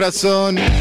corazón.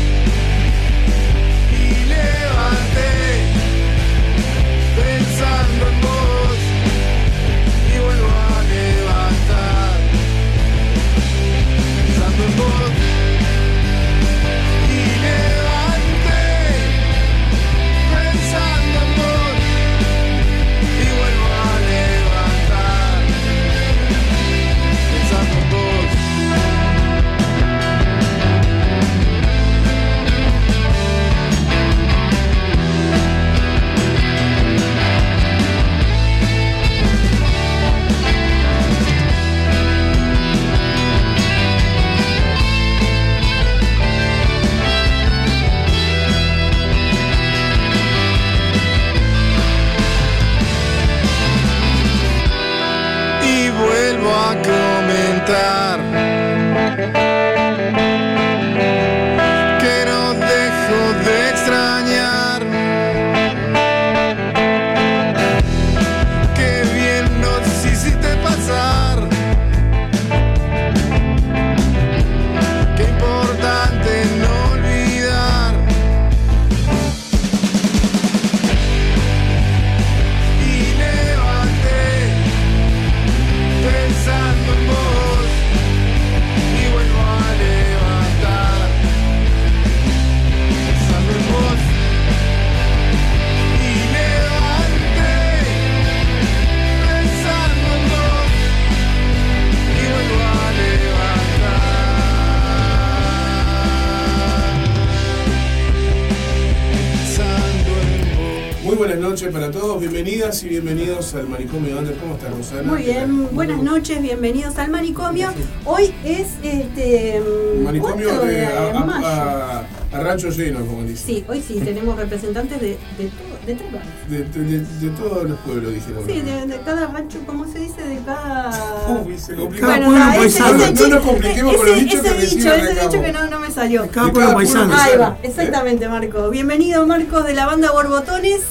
Noches, bienvenidos al manicomio. Hoy es este. Manicomio de, a, rancho lleno, como dice. Sí, hoy sí, tenemos representantes de, de, de tres barrios. De, de, todos los pueblos, dijeron. Sí, de, cada rancho, ¿cómo se dice? De cada. Uy, se complica. Bueno, no, ese, no nos compliquemos con los dichos ese que dicho, Ese dicho que no, no me salió. Cada pueblo paisano. Ahí va, exactamente, Marco. Bienvenido, Marcos, de la banda Borbotones.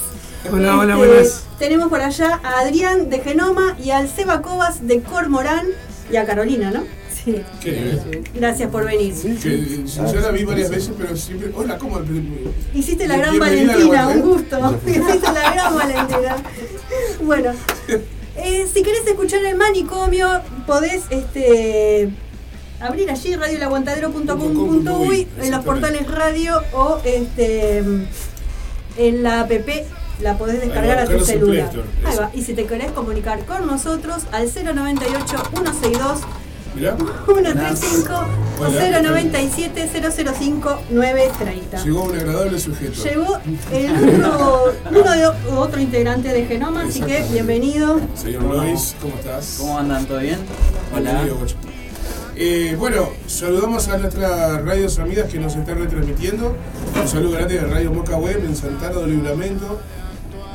Hola, hola, este, buenas. Tenemos por allá a Adrián de Genoma y al Seba Cobas de Cormorán y a Carolina, ¿no? Sí. Gracias por venir. Sí, que, yo la vi varias veces, pero siempre. Hola, ¿cómo? Hiciste la gran Valentina, un gusto. Hiciste la gran Valentina. Bueno, eh, si querés escuchar el manicomio, podés este, abrir allí radiolaguantadero.com.uy en los portales radio o este, en la app la podés descargar a tu celular. Ahí va. Y si te querés comunicar con nosotros al 098 162 135 o 097 005 930. Llegó un agradable sujeto. Llegó el otro, uno de otro integrante de Genoma, así que bienvenido. Señor Luis, ¿cómo estás? ¿Cómo andan? ¿Todo bien? Hola. Eh, bueno, saludamos a nuestras radios amigas que nos están retransmitiendo. Un saludo grande de Radio Moca Web en Santana do Libramento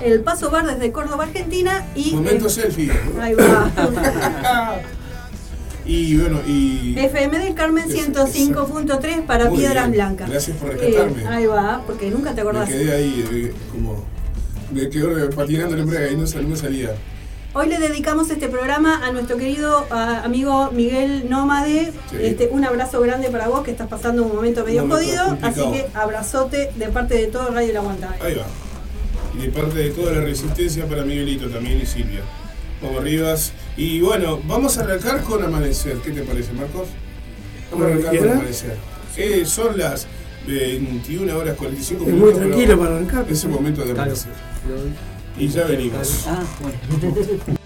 el Paso Bar desde Córdoba, Argentina. Y, Momento selfie. Ahí va. y bueno, y. FM del Carmen 105.3 para Piedras Blancas. Gracias por rescatarme. Eh, ahí va, porque nunca te acordás. Me quedé ahí, eh, como. Me quedé patinando el y no, no salía. Hoy le dedicamos este programa a nuestro querido amigo Miguel Nómade. Este, un abrazo grande para vos que estás pasando un momento medio jodido. Así que abrazote de parte de todo Radio La Aguantada. Ahí va y de parte de toda la resistencia para Miguelito también y Silvia. Vamos Rivas. Y bueno, vamos a arrancar con Amanecer. ¿Qué te parece, Marcos? Vamos a arrancar con Amanecer. Eh, son las 21 horas 45 minutos. Es muy tranquilo para arrancar. Es el momento de Amanecer. Y ya venimos. Ah, bueno.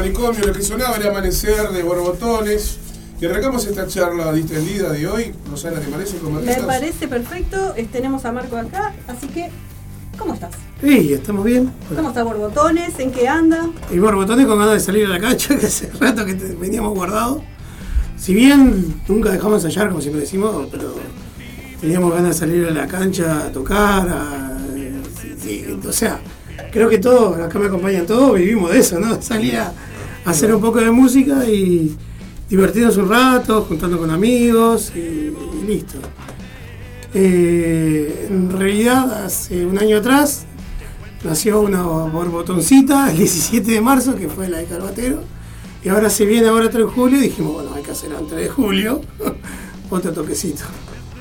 manicomio, lo que sonaba era amanecer de borbotones. Y arrancamos esta charla distendida de hoy. Rosana, ¿te parece? Me parece perfecto. Tenemos a Marco acá, así que, ¿cómo estás? Sí, estamos bien. ¿Cómo está Borbotones? ¿En qué anda? Y Borbotones con ganas de salir a la cancha, que hace rato que veníamos guardados. Si bien nunca dejamos de ensayar, como siempre decimos, pero teníamos ganas de salir a la cancha a tocar, o sea, creo que todos, acá me acompañan todos, vivimos de eso, ¿no? Salir a hacer un poco de música y divertirnos un rato, juntando con amigos y, listo. Eh, en realidad, hace un año atrás nació una borbotoncita el 17 de marzo, que fue la de Carbatero, y ahora se viene ahora 3 de julio, dijimos, bueno, hay que hacer antes de julio otro toquecito.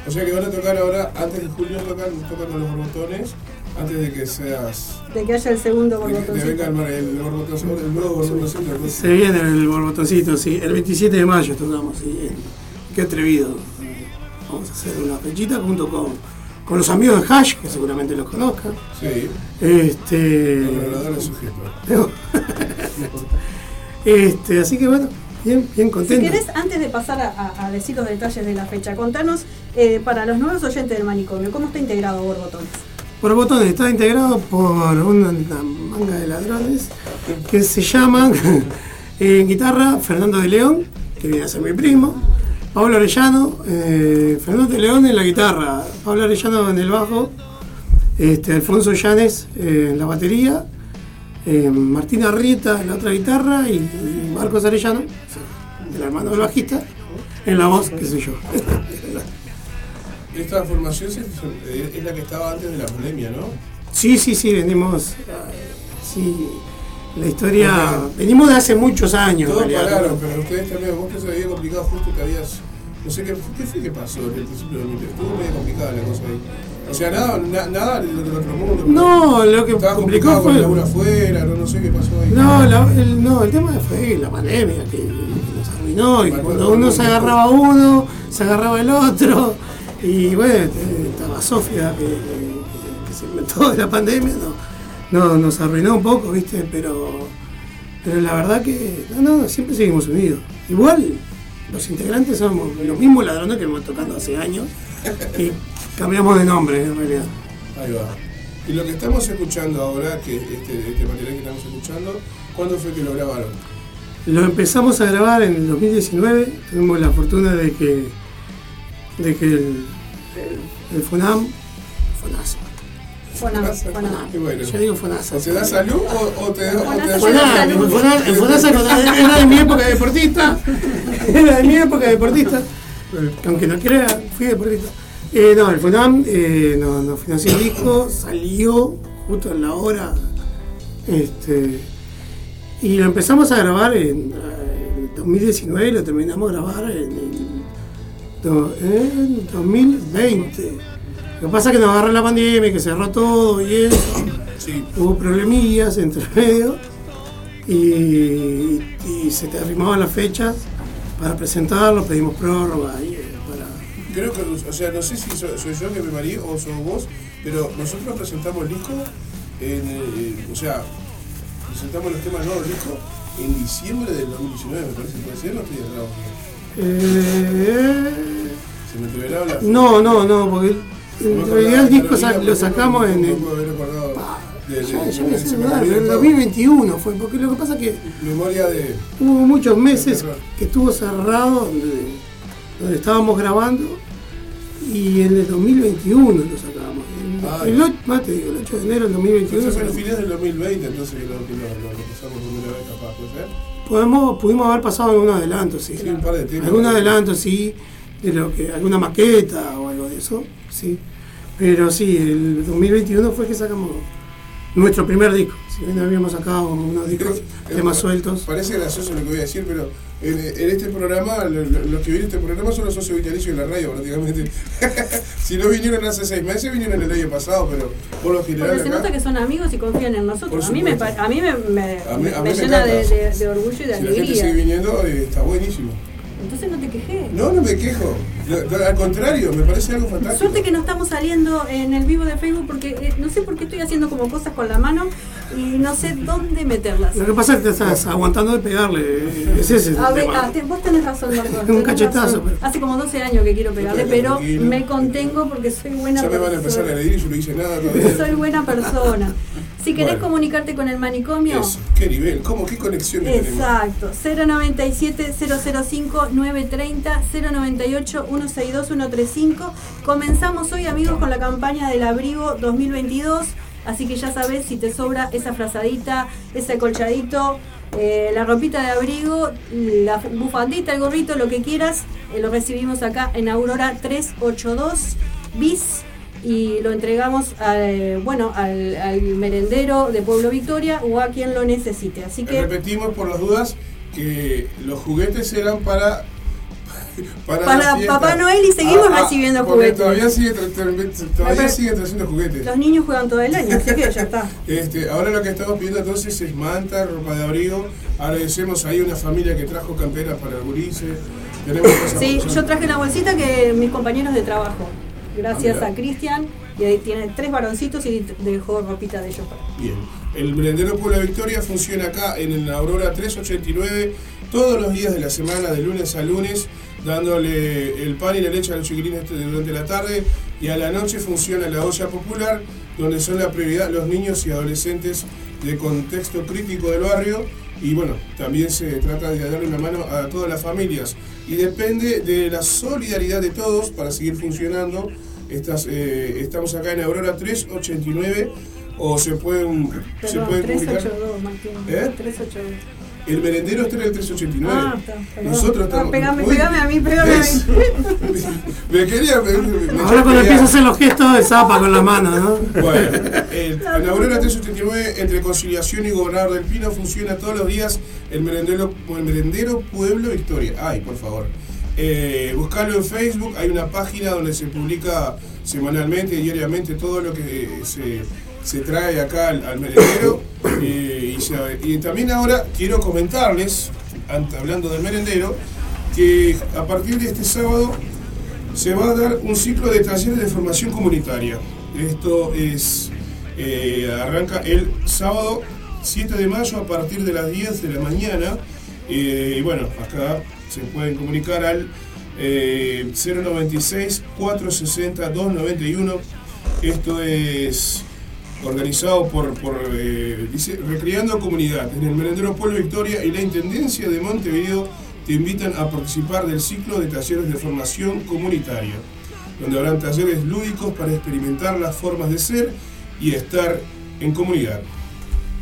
O sea que van a tocar ahora, antes de julio tocan, tocan los borbotones antes de que seas. De que haya el segundo borbotoncito. De que venga el, el, borbotoncito, el nuevo borbotoncito. Se viene el borbotoncito, sí. El 27 de mayo tocamos, sí. Qué atrevido. Vamos a hacer una fechita junto con, con los amigos de Hash, que seguramente los conozcan. Sí. Este. Los sujeto. este, así que bueno. Bien, bien contento. Si querés, antes de pasar a, decir los detalles de la fecha, contanos eh, para los nuevos oyentes del manicomio, ¿cómo está integrado Borbotones? Por botones, está integrado por una, manga de ladrones que se llaman en guitarra Fernando de León, que viene a ser mi primo, Pablo Arellano, eh, Fernando de León en la guitarra, Pablo Arellano en el bajo, este, Alfonso Llanes eh, en la batería, eh, Martina Rieta en la otra guitarra y, Marcos Arellano, el hermano del bajista, en la voz, qué sé yo. Esta formación es la que estaba antes de la pandemia, ¿no? Sí, sí, sí, venimos. Sí, la historia. Venimos de hace muchos años. Todo pararon, pero ustedes también, vos que se había complicado justo que habías. No sé qué, qué fue que pasó en el principio del Estuvo medio complicada la cosa ahí. O sea, nada, nada del otro mundo. No, lo que estaba complicado fue. Con afuera, no, no sé qué pasó ahí. No, el, no, el tema fue la pandemia que, nos arruinó. Y cuando uno se agarraba a uno, se agarraba el otro. Y bueno, estaba Sofía que, que, se inventó de la pandemia, no, no, nos arruinó un poco, ¿viste? Pero, pero la verdad que no, no, siempre seguimos unidos. Igual, los integrantes somos los mismos ladrones que hemos tocando hace años. Y Cambiamos de nombre, en realidad. Ahí va. Y lo que estamos escuchando ahora, que este, este material que estamos escuchando, ¿cuándo fue que lo grabaron? Lo empezamos a grabar en el 2019. Tuvimos la fortuna de que, de que el, el, FONAM, FONAS, FONAS, FONAS. Yo digo FONASA. ¿Se da salud o, te, da salud? El FONASA era de mi época de deportista. Era de mi época de deportista. Aunque no crea, fui deportista. Eh, no, el FUNAM eh, nos, financió el disco, salió justo en la hora. Este, y lo empezamos a grabar en, 2019 y lo terminamos de grabar en, 2020. Lo que pasa es que nos agarró la pandemia, que cerró todo y eso. Hubo problemillas entre medio y, se te arrimaban las fechas para presentarlo, pedimos prórroga y creo que, o sea, no sé si soy, yo que me marí o sos vos, pero nosotros presentamos el disco, en, o sea, presentamos los temas nuevos del disco en diciembre del 2019, me parece, ¿puede ser? No estoy errado. Eh, ¿Se me tuviera la... No, no, no, porque en realidad el disco lo sacamos en el... En el 2021 fue, porque lo que pasa es que Memoria de, hubo muchos meses que estuvo cerrado donde, donde estábamos grabando y en el 2021 lo sacamos. El, el, más te digo, el 8 de enero del 2021. Entonces fue fines del 2020, entonces que lo, lo, lo, pasamos primera vez capaz, ¿puede ser? Podemos, pudimos haber pasado algún adelanto, sí. sí un par de tiempos. Algún adelanto, sí, de lo que, alguna maqueta o algo de eso, sí. Pero sí, el 2021 fue que sacamos nuestro primer disco. Si bien habíamos sacado unos discos, temas sueltos. Parece gracioso lo que voy a decir, pero en, este programa, los que vienen este programa son los socios vitalicios de la radio, prácticamente. si no vinieron hace seis meses, vinieron el año pasado, pero por lo general. Porque se nota que son amigos y confían en nosotros. A mí, me, a mí me, me, llena de, de, orgullo y de alegría. Si la gente sigue viniendo, eh, está buenísimo. Entonces no te quejé. No, no me quejo. Al contrario, me parece algo fantástico. Suerte que no estamos saliendo en el vivo de Facebook porque eh, no sé por qué estoy haciendo como cosas con la mano y no sé dónde meterlas. Lo que pasa es que te estás aguantando de pegarle. Es ese A ver, ah, vos tenés razón, Marco. Un cachetazo. Hace como 12 años que quiero pegarle, pero me contengo porque soy buena persona. Ya me van a empezar a agredir y yo no hice nada todavía. Soy buena persona. Si querés comunicarte con el manicomio. ¿Qué nivel? ¿Cómo? ¿Qué conexión Exacto. 097 005 930 098 162 135. Comenzamos hoy, amigos, con la campaña del abrigo 2022. Así que ya sabes, si te sobra esa frazadita, ese colchadito, eh, la ropita de abrigo, la bufandita, el gorrito, lo que quieras, eh, lo recibimos acá en Aurora 382 bis y lo entregamos a, bueno, al, merendero de Pueblo Victoria o a quien lo necesite. Así que repetimos por las dudas que los juguetes eran para para, Papá Noel y seguimos ah, ah, recibiendo juguetes. Todavía sigue, todavía sigue trayendo juguetes. Los niños juegan todo el año, así que ya está. Este, ahora lo que estamos pidiendo entonces es manta, ropa de abrigo. Agradecemos ahí una familia que trajo camperas para el gurice. sí, yo traje una bolsita que mis compañeros de trabajo gracias a Cristian. Y ahí tiene tres varoncitos y dejó ropita de ellos. Bien. El Merendero Puebla Victoria funciona acá en el Aurora 389 todos los días de la semana, de lunes a lunes, dándole el pan y la leche a los chiquilines durante la tarde. Y a la noche funciona la olla popular, donde son la prioridad los niños y adolescentes de contexto crítico del barrio. Y bueno, también se trata de darle una mano a todas las familias. Y depende de la solidaridad de todos para seguir funcionando eh, estamos acá en Aurora 389 o se pueden, Perdón, se pueden comunicar. 382, Martín. ¿Eh? 382. El merendero está en el 389. Ah, está. Nosotros Ah, estamos. pegame, Uy, pegame a mí, pegame a mí. me quería. Me, me- me Ahora cuando quería- empieza a hacer los gestos de zapa con la mano, ¿no? Bueno, el, en Aurora 389, entre Conciliación y Gobernador del Pino, funciona todos los días el merendero, el merendero Pueblo Historia. Ay, por favor. Eh, buscarlo en Facebook, hay una página donde se publica semanalmente, diariamente, todo lo que se, se trae acá al, al merendero. Eh, y, también ahora quiero comentarles, hablando del merendero, que a partir de este sábado se va a dar un ciclo de talleres de formación comunitaria. Esto es eh, arranca el sábado 7 de mayo a partir de las 10 de la mañana. Eh, y bueno, acá se pueden comunicar al eh, 096 460 291. Esto es organizado por, por eh, dice, Recreando Comunidad en el Merendero Pueblo Victoria y la Intendencia de Montevideo te invitan a participar del ciclo de talleres de formación comunitaria, donde habrán talleres lúdicos para experimentar las formas de ser y estar en comunidad.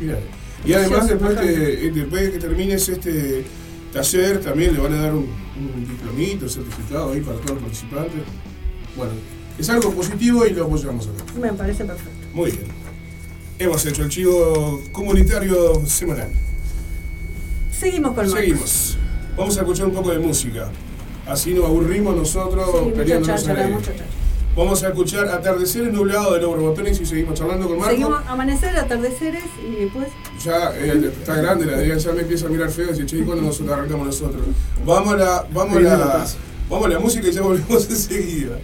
Mirá. Y además, después bacán. que, después de que termines este taller, también le van a dar un, un diplomito, certificado ahí para todos los participantes. Bueno, es algo positivo y lo apoyamos acá. Me parece perfecto. Muy bien. Hemos hecho el chivo comunitario semanal. Seguimos con Marcos. Seguimos. Vamos a escuchar un poco de música. Así nos aburrimos nosotros Sí, mucha peleándonos. Vamos a escuchar Atardeceres Nublado de los Borbotones y seguimos charlando con Marco. Seguimos amanecer, atardeceres y después. Ya eh, está grande la Adrián, ya me empieza a mirar feo y dice, che, ¿y cuándo nosotros arrancamos nosotros? Vamos a la, vamos a la, vamos a la música y ya volvemos enseguida.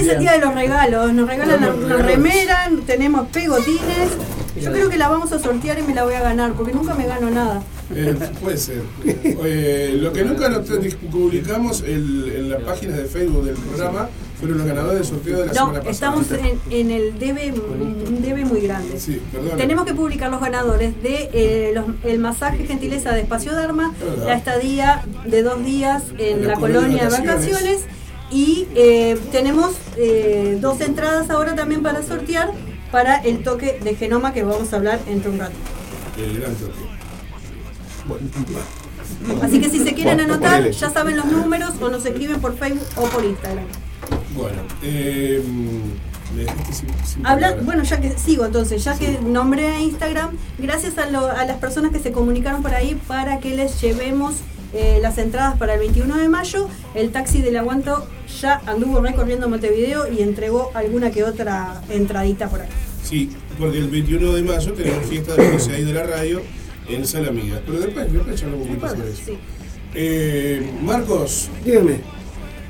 Es el día de los regalos, nos regalan Tenemos una regalos. remera, tenemos pegotines. Yo creo que la vamos a sortear y me la voy a ganar, porque nunca me gano nada. eh, puede ser. Eh, lo que nunca nos publicamos el- en las páginas de Facebook del programa fueron los ganadores del sorteo de la No, semana pasada. estamos en, en el debe, un debe muy grande. Sí. Tenemos que publicar los ganadores de eh, los- el masaje gentileza de Espacio Dharma, Verdad. la estadía de dos días en En la la colonia de de vacaciones. vacaciones. Y eh, tenemos eh, dos entradas ahora también para sortear para el toque de genoma que vamos a hablar entre un rato. El gran toque. Así que si se quieren Bueno, anotar, ya saben los números o nos escriben por Facebook o por Instagram. Bueno, eh, sin, sin Habla, bueno, ya que sigo entonces, ya que nombré a Instagram, gracias a, lo- a las personas que se comunicaron por ahí para que les llevemos eh, las entradas para el 21 de mayo. El taxi del aguanto ya anduvo recorriendo Montevideo y entregó alguna que otra entradita por ahí. Sí, porque el 21 de mayo tenemos fiesta de los 6 de la radio en Sala Amiga. Pero después, después charlamos un poquito sobre eso. Sí. Eh, Marcos, Dígame.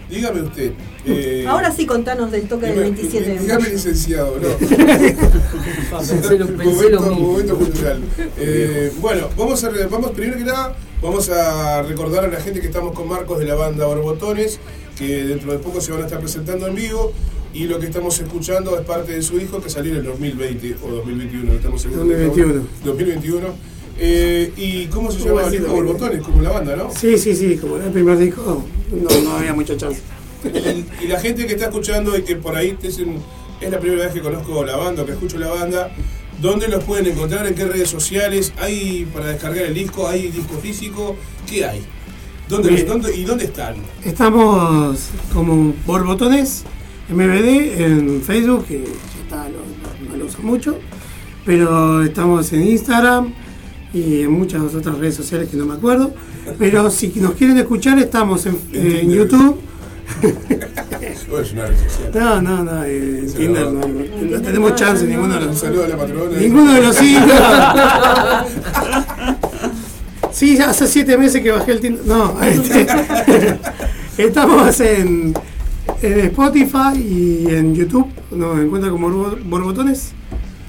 dígame usted. eh, Ahora sí contanos del toque del dígame- 27 de Dígame licenciado, ¿no? Pensé lo, pensé lo momento, mismo. momento cultural. Eh, bueno, vamos a vamos primero que nada, vamos a recordar a la gente que estamos con Marcos de la banda Borbotones, que dentro de poco se van a estar presentando en vivo. Y lo que estamos escuchando es parte de su disco que salió en el 2020 o 2021, no estamos seguros. 2021. 2021. Eh, ¿Y cómo se ¿Cómo llama el disco 2021? Borbotones? Como la banda, ¿no? Sí, sí, sí, como era el primer disco, no, no había mucha chance. Y, y la gente que está escuchando y que por ahí es, un- es la primera vez que conozco la banda o que escucho la banda, ¿dónde los pueden encontrar? ¿En qué redes sociales? ¿Hay para descargar el disco? ¿Hay disco físico? ¿Qué hay? ¿Dónde, ¿Y dónde están? Estamos como por botones MBD en Facebook, que ya está, no, no- no lo uso mucho, pero estamos en Instagram y en muchas otras redes sociales que no me acuerdo. Pero si nos quieren escuchar, estamos en, en YouTube. Es una. No, no, no, eh, en Tinder no, no- no tenemos chance, ninguno de Un los saludo a la patrona. Ninguno de los cinco. Sí, ya hace siete meses que bajé el Tinder. No, este, estamos en, en Spotify y en YouTube. Nos encuentra como Borbo- borbotones.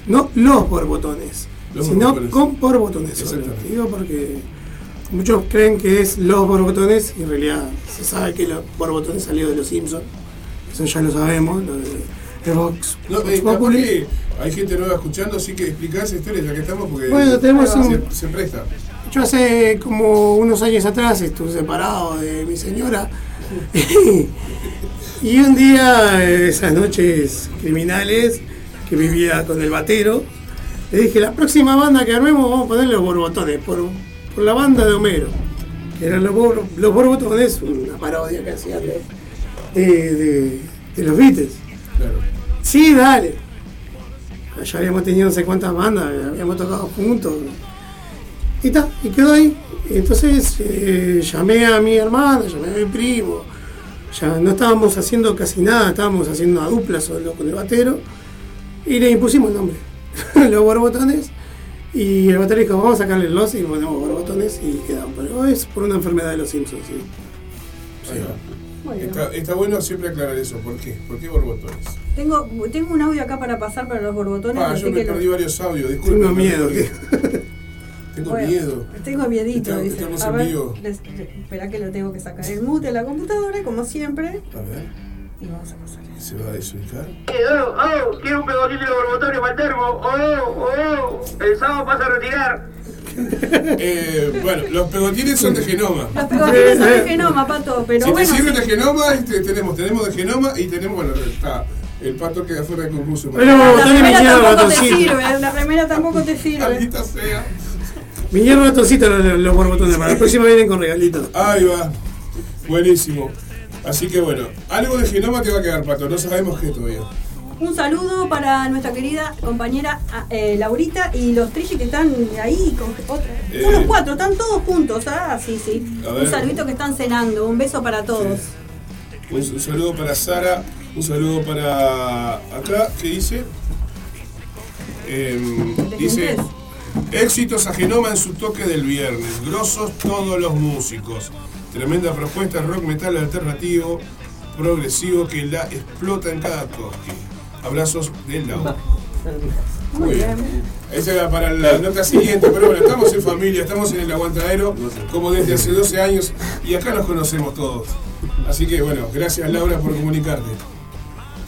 No los borbotones, Los sino borbotones. con borbotones. Digo porque muchos creen que es los borbotones y en realidad se sabe que los borbotones salió de los Simpsons. Eso ya lo sabemos. Lo de, Vox, No, eh, Populi. hay gente nueva escuchando, así que explicá esa historia ya que estamos porque Bueno, tenemos se, un- se presta. Yo hace como unos años atrás estuve separado de mi señora y un día, eh, esas noches criminales que vivía con el batero, le dije, la próxima banda que armemos vamos a ponerle los borbotones, por, por la banda de Homero, que eran los, los borbotones, una parodia que hacían de, de- de- de los Beatles. Claro. Sí, dale. Ya habíamos tenido no sé cuántas bandas, habíamos tocado juntos. Y ta, y quedó ahí. Entonces eh, llamé a mi hermana, llamé a mi primo. Ya no estábamos haciendo casi nada, estábamos haciendo una dupla solo con el batero. Y le impusimos el nombre, los borbotones. Y el batero dijo, vamos a sacarle el los y ponemos borbotones y quedamos. Pero es por una enfermedad de los Simpsons, sí. Bueno. Está, está bueno siempre aclarar eso. ¿Por qué? ¿Por qué borbotones? Tengo, tengo un audio acá para pasar para los borbotones. Ah, yo me que lo- perdí varios audios, disculpen. Tengo miedo. Tengo Bueno, miedo. Tengo miedito, dice. estamos A en ver, vivo. les- espera que lo tengo que sacar el mute de la computadora, como siempre. A ver, Y vamos a pasar. ¿se va a desubicar? Oh, oh, quiero un pegotín de borbotones para el termo. Oh, oh, el sábado pasa a retirar. Eh, bueno, los pegotines son de genoma. Los pegotines son de genoma, pato, pero si bueno. te sirven sí. de genoma, este, tenemos, tenemos de genoma y tenemos, bueno, está El pato queda fuera del concurso. Pero La botones remera tampoco te sirve, la remera tampoco te sirve. Maldita sea. Vinieron ratoncitos los, los borbotones. Para la próxima vienen con regalitos. Ahí va. Buenísimo. Así que bueno, algo de genoma te va a quedar, pato. No sabemos qué todavía. Un saludo para nuestra querida compañera ah, eh, Laurita y los Trilli que están ahí con otra. Eh. Son los cuatro, están todos juntos. Ah, sí, sí. Un saludito que están cenando. Un beso para todos. Un, un saludo para Sara, un saludo para acá, ¿qué dice? Em, ¿De quién dice, éxitos a Genoma en su toque del viernes, grosos todos los músicos. Tremenda propuesta, rock metal alternativo, progresivo que la explota en cada toque. Abrazos del Laura. Muy bien. Esa era para la nota siguiente, pero bueno, estamos en familia, estamos en el aguantadero como desde hace 12 años y acá nos conocemos todos. Así que bueno, gracias Laura por comunicarte.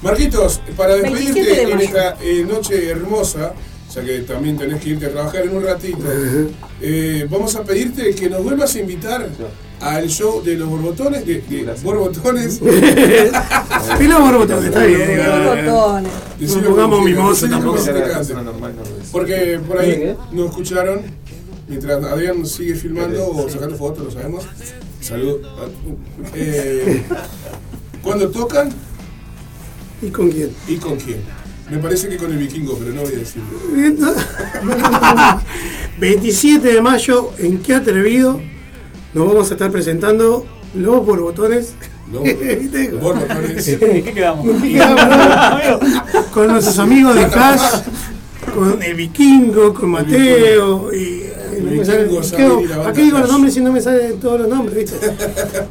Marquitos, para 27 de despedirte en esta eh, noche hermosa, ya que también tenés que irte a trabajar en un ratito, eh, vamos a pedirte que nos vuelvas a invitar al show de los borbotones, de, de borbotones. Y los borbotones, está bien. No pongamos mimosa tampoco. se te cante. Porque por ahí nos escucharon, mientras Adrián sigue filmando o sacando fotos, lo sabemos. Salud. Eh, ¿Cuándo tocan ¿Y con quién? y con quién? Me parece que con el vikingo, pero no voy a decirlo. 27 de mayo, en Qué Atrevido, nos vamos a estar presentando los borbotones. No, ¿Viste? borbotones. ¿Qué quedamos? con nuestros amigos de Hash, con el vikingo, con Mateo y. banda Aquí digo los nombres y no me salen todos los nombres, ¿viste?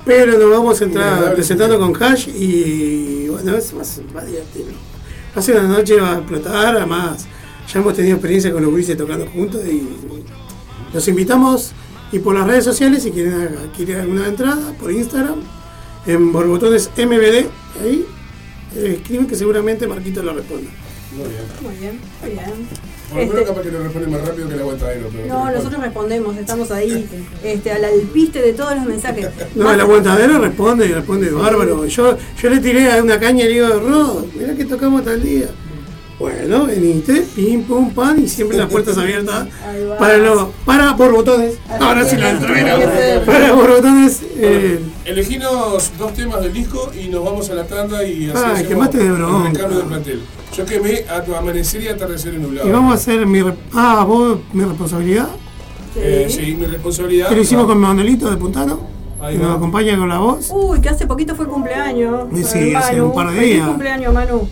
Pero nos vamos a entrar presentando con Hash y bueno, es más. Va a ser una noche, va a explotar, además ya hemos tenido experiencia con los Wilson tocando juntos y los invitamos y por las redes sociales si quieren adquirir alguna entrada, por Instagram, en Borbotones MBD, ahí eh, escriben que seguramente Marquito lo responda. Muy bien. Muy bien, muy bien. Por menos Este, capaz que lo responde más rápido que el aguantadero. Pero no, nosotros respondemos, estamos ahí, este, al alpiste de todos los mensajes. No, el aguantadero responde y responde bárbaro. Yo, yo le tiré a una caña y le digo, Rod, mirá que tocamos tal día. Bueno, veniste, pim, pum, pan, y siempre las puertas abiertas para los, para borbotones. Ahora sí lo. Para borbotones, eh, Eleginos dos temas del disco y nos vamos a la tanda y así hacemos quemaste de bronca. el recambio del plantel. Yo quemé a tu amanecer y atardecer en nublado. y vamos a hacer mi, re- ah, vos, mi responsabilidad, Eh, Sí. sí, mi responsabilidad. que lo hicimos con Manuelito de Puntano, Ahí nos acompaña con la voz. Uy, que hace poquito fue cumpleaños. Sí, el hace Manu. un par de días. cumpleaños, Manu.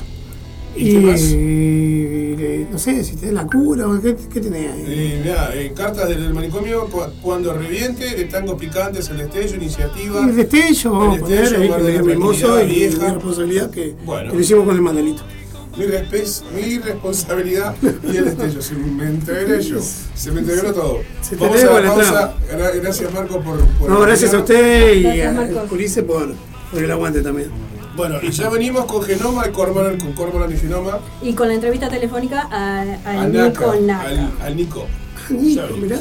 ¿Y qué más? eh, no sé, si tenés la cura o qué, qué tenés ahí. Eh, mirá, eh, cartas del manicomio cu- cuando reviente, de tangos picantes, el destello, iniciativa. El destello, El poner destello, con de el tranquilidad y vieja. mi responsabilidad que, Bueno. que lo hicimos con el Manuelito. Mi, mi responsabilidad y el destello. Se me integré yo. Se me integró todo. Se Vamos a la la pausa. Gra- Gracias, Marco, por. por No, gracias a usted y Gracias, a. Ulises por, por el aguante también. Bueno, y ya venimos con Genoma y Cormoran, con Cormoran y Genoma. Y con la entrevista telefónica a, a a Nico Naka, Naka. Al, al Nico. Nico, mirá.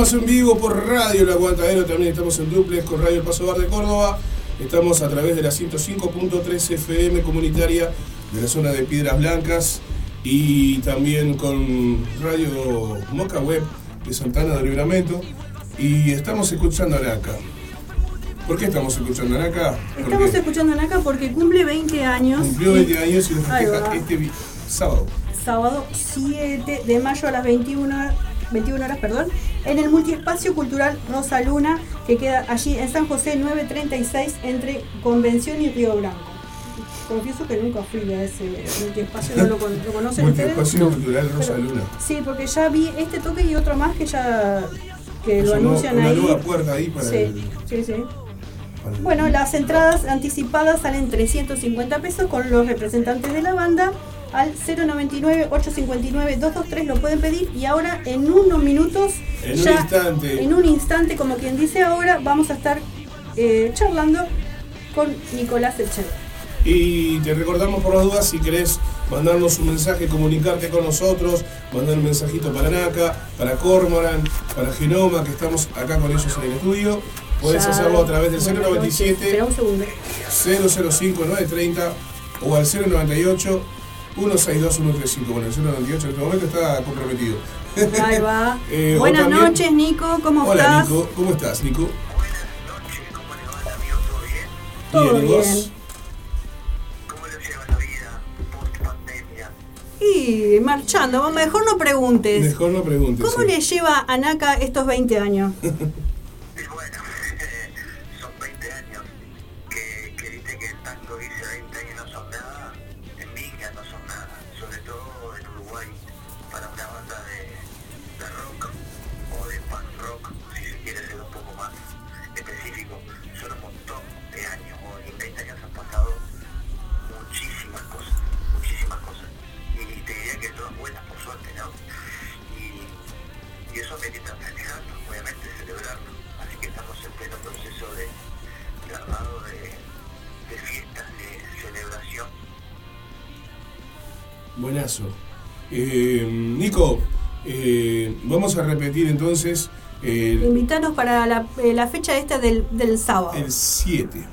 Continuamos en vivo por Radio El Aguantadero, también estamos en duplex con Radio El Paso Bar de Córdoba. Estamos a través de la 105.3 FM comunitaria de la zona de Piedras Blancas y también con Radio Moca Web de Santana del Libramento. Y estamos escuchando a Naka. ¿Por qué estamos escuchando a Naka? Estamos escuchando a Naka porque cumple 20 años. cumplió 20 años y lo festeja este sábado. sábado 7 de mayo a las 21 horas, 21 horas perdón, en el multiespacio cultural Rosa Luna, que queda allí en San José 936 entre Convención y Río Blanco. Confieso que nunca fui a ese multiespacio, ¿no lo, con- lo conocen ustedes? Multiespacio Cultural Rosa Pero- Luna. Sí, porque ya vi este toque y otro más que ya que lo anuncian una ahí. nueva puerta ahí para sí, el- sí, sí. Bueno, las entradas anticipadas salen 350 pesos con los representantes de la banda al 099-859-223 lo pueden pedir y ahora en unos minutos, En un ya instante. en un instante, como quien dice ahora, vamos a estar eh, charlando con Nicolás Echeverría. Y te recordamos por las dudas, si querés mandarnos un mensaje, comunicarte con nosotros, mandar un mensajito para NACA, para Cormoran, para Genoma, que estamos acá con ellos en el estudio. Podés Ya- hacerlo a través del Buenas noches. 097 Espera un segundo. 005 930 o al 098 162 135. Bueno, el 098 en este momento está comprometido. Ahí va. Eh, Buenas también- noches, Nico, ¿cómo Hola estás? Nico, ¿cómo estás Nico? Buenas noches, ¿cómo le va, amigo? ¿Todo bien? Todo ¿y vos? bien. ¿Cómo le lleva la vida post pandemia? Y marchando, mejor no preguntes. Mejor no preguntes. ¿Cómo sí. le lleva a Naka estos 20 años? Eh, Nico, eh, vamos a repetir entonces Invítanos para la, eh, la fecha esta del, del sábado. el 7.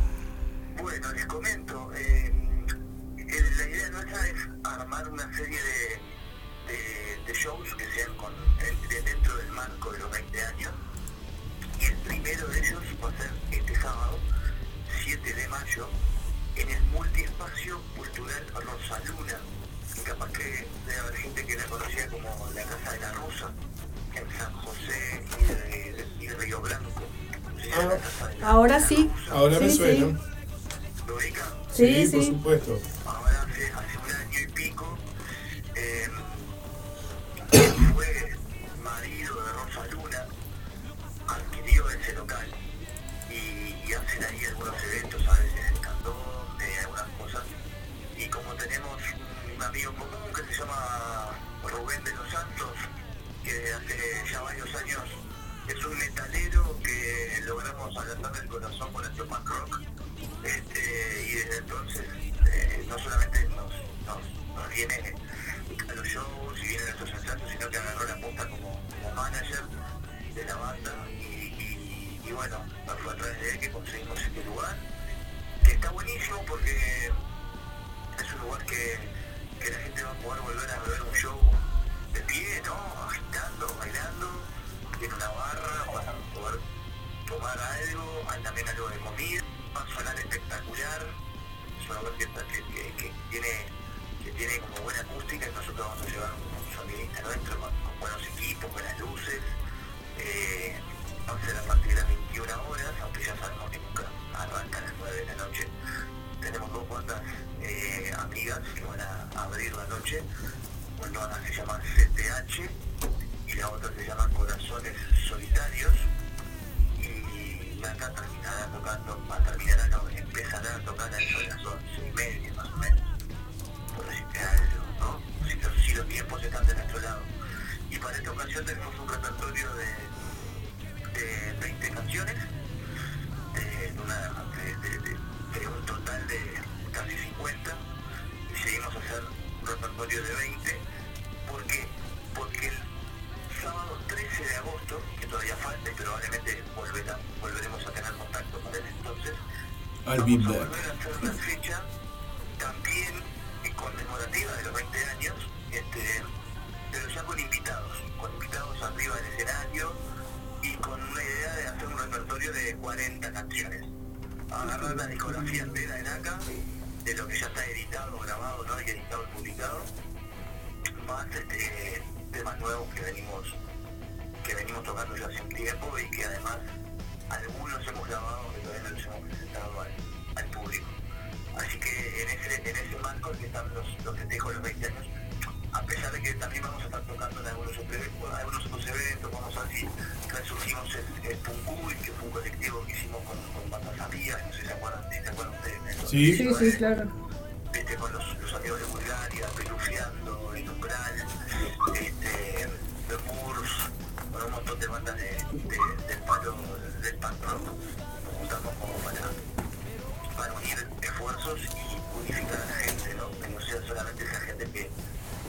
Ahora sí. Ahora me Sí, suena. ¿Lo ubican? Sí, por sí. supuesto. Viene a los shows y viene a nuestros ensayos, sino que agarró la posta como, como manager de la banda y, y- y bueno, fue a través de él que conseguimos este lugar, que está buenísimo porque es un lugar que, que la gente va a poder volver a ver un show de pie, ¿no? Agitando, bailando, tiene una barra para poder tomar algo, hay también algo de comida, va a sonar espectacular, es una que, que, que- que tiene, que tiene como buena acústica y nosotros vamos a llevar un sonidista nuestro con, buenos equipos, buenas luces, eh, a ser a partir de las 21 horas, aunque ya sabemos que nunca arranca a las 9 de la noche. Tenemos dos bandas eh, amigas que van a abrir la noche. Una se llama CTH y la otra se llama Corazones Solitarios. Y acá terminará tocando, va a terminar, no, empezará a tocar a eso de las 11 y media más o menos. Algo, ¿no? Si los, tiempos están de nuestro lado. Y para esta ocasión tenemos un repertorio de, de 20 canciones, de, una, de, un total de casi 50, y seguimos a hacer un repertorio de 20, ¿por qué? Porque el sábado 13 de agosto, que todavía falta y probablemente volverá- volveremos a tener contacto con él entonces, I'll vamos a a también conmemorativa de los 20 años, este, pero ya con invitados, con invitados arriba del escenario y con una idea de hacer un repertorio de 40 canciones. Agarrar la discografía entera de NACA, de lo que ya está editado, grabado, ¿no? y editado y publicado, más este, temas nuevos que venimos que venimos tocando ya hace un tiempo y que además algunos hemos grabado que todavía no los hemos presentado al, al público. Así que en ese, en ese marco están los, los festejos de los 20 años, a pesar de que también vamos a estar tocando en algunos otros, eventos- algunos otros eventos, vamos a ver si resurgimos el, el Puncuy, que fue un colectivo que hicimos con, con bandas amigas, no sé si se acuerdan, si se acuerdan ustedes. ¿no? Sí. Sí, sí, claro. Viste, con los, los amigos de Bulgaria, Pelufiando, El Umbral, este, The Moors, con un montón de bandas de, de- del palo del rock. Nos juntamos como para, para unir esfuerzos y unificar a la gente, ¿no? Que no sea solamente esa gente que,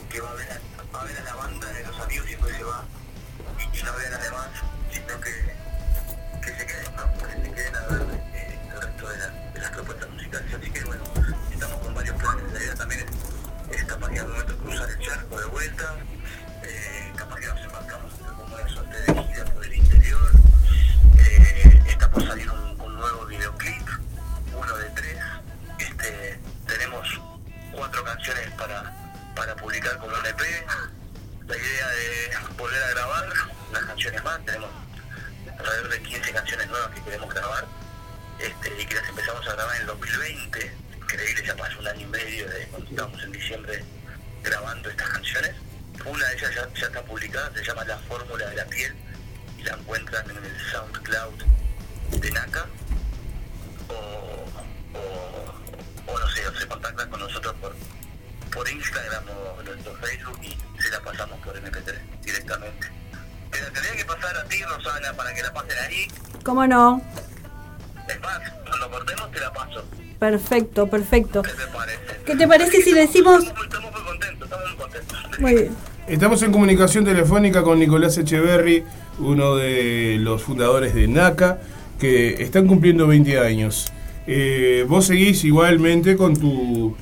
que va, a ver a, va a ver a la banda de los amigos y después se va y, no ve a las demás, sino que, que se queden, ¿no? Que se queden a ver eh, el resto de, la- de las propuestas musicales. Así que bueno, estamos con varios planes. La idea también es, es capaz al momento cruzar el charco de vuelta, eh, capaz que nos embarcamos en de suerte de gira por el interior. Eh, está por salir un nuevo videoclip, uno de tres. Este, tenemos cuatro canciones para, para publicar como un EP. La idea de volver a grabar las canciones más, tenemos alrededor de 15 canciones nuevas que queremos grabar este, y que las empezamos a grabar en el 2020, increíble, ya pasó un año y medio de cuando estábamos en diciembre grabando estas canciones. Una de ellas ya, ya está publicada, se llama La Fórmula de la Piel y la encuentran en el SoundCloud de NACA o, o, o no sé, o se contactan con nosotros por, por Instagram o nuestro Facebook y se la pasamos por MP3 directamente. Queda tendría que pasar a ti, Rosana, para que la pasen ahí. ¿Cómo no? Es más, cuando cortemos te la paso. Perfecto, perfecto. ¿Qué te parece? ¿Qué te parece si le decimos... Estamos, estamos muy contentos, estamos muy contentos. Muy bien. Estamos en comunicación telefónica con Nicolás Echeverry, uno de los fundadores de NACA, que están cumpliendo 20 años. Eh, vos seguís igualmente con tu,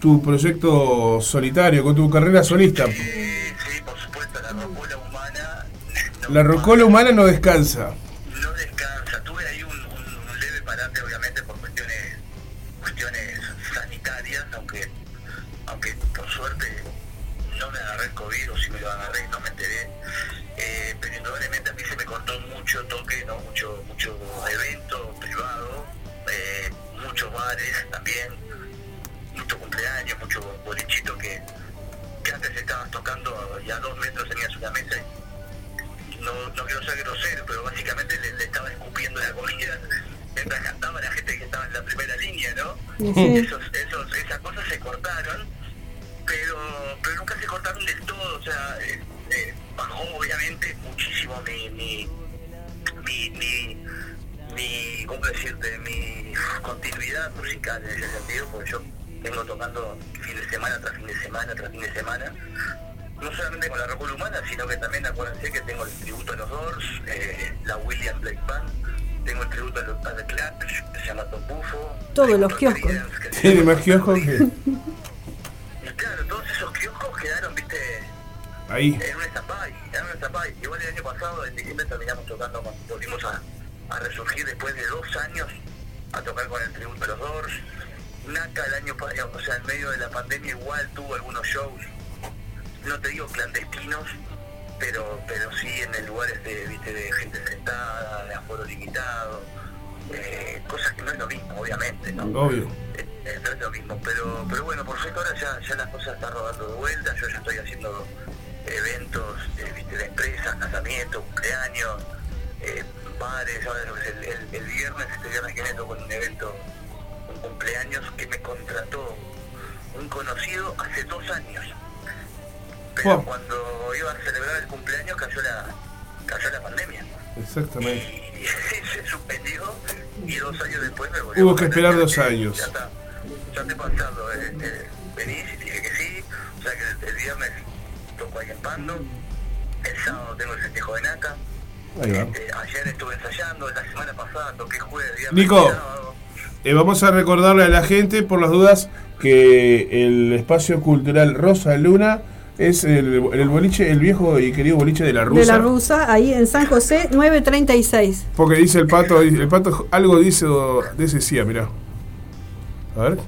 tu proyecto solitario, con tu carrera solista. Sí, sí, por supuesto, la rocola humana no, La rocola humana no descansa. no descansa. Todos los kioscos. Tiene más kioscos que mismo, pero, pero bueno, por suerte ahora ya, ya las cosas están rodando de vuelta, yo ya estoy haciendo eventos eh, de empresas, casamientos, cumpleaños, eh, bares, ahora el, el- el viernes, este viernes que viene toco en un evento, un cumpleaños que me contrató un conocido hace dos años. Pero Wow. cuando iba a celebrar el cumpleaños cayó la, cayó la pandemia. Exactamente. Y se suspendió y dos años después me volvió Hubo que esperar dos años. Ya está, Ahí va. este, ayer estuve ensayando, la semana pasada toqué jueves, Nico. Eh, vamos a recordarle a la gente, por las dudas, que el espacio cultural Rosa Luna es el, el boliche, el viejo y querido boliche de la Rusa. De la Rusa, ahí en San José 936. Porque dice el pato, el pato algo dice de ese decía, mirá. A ver.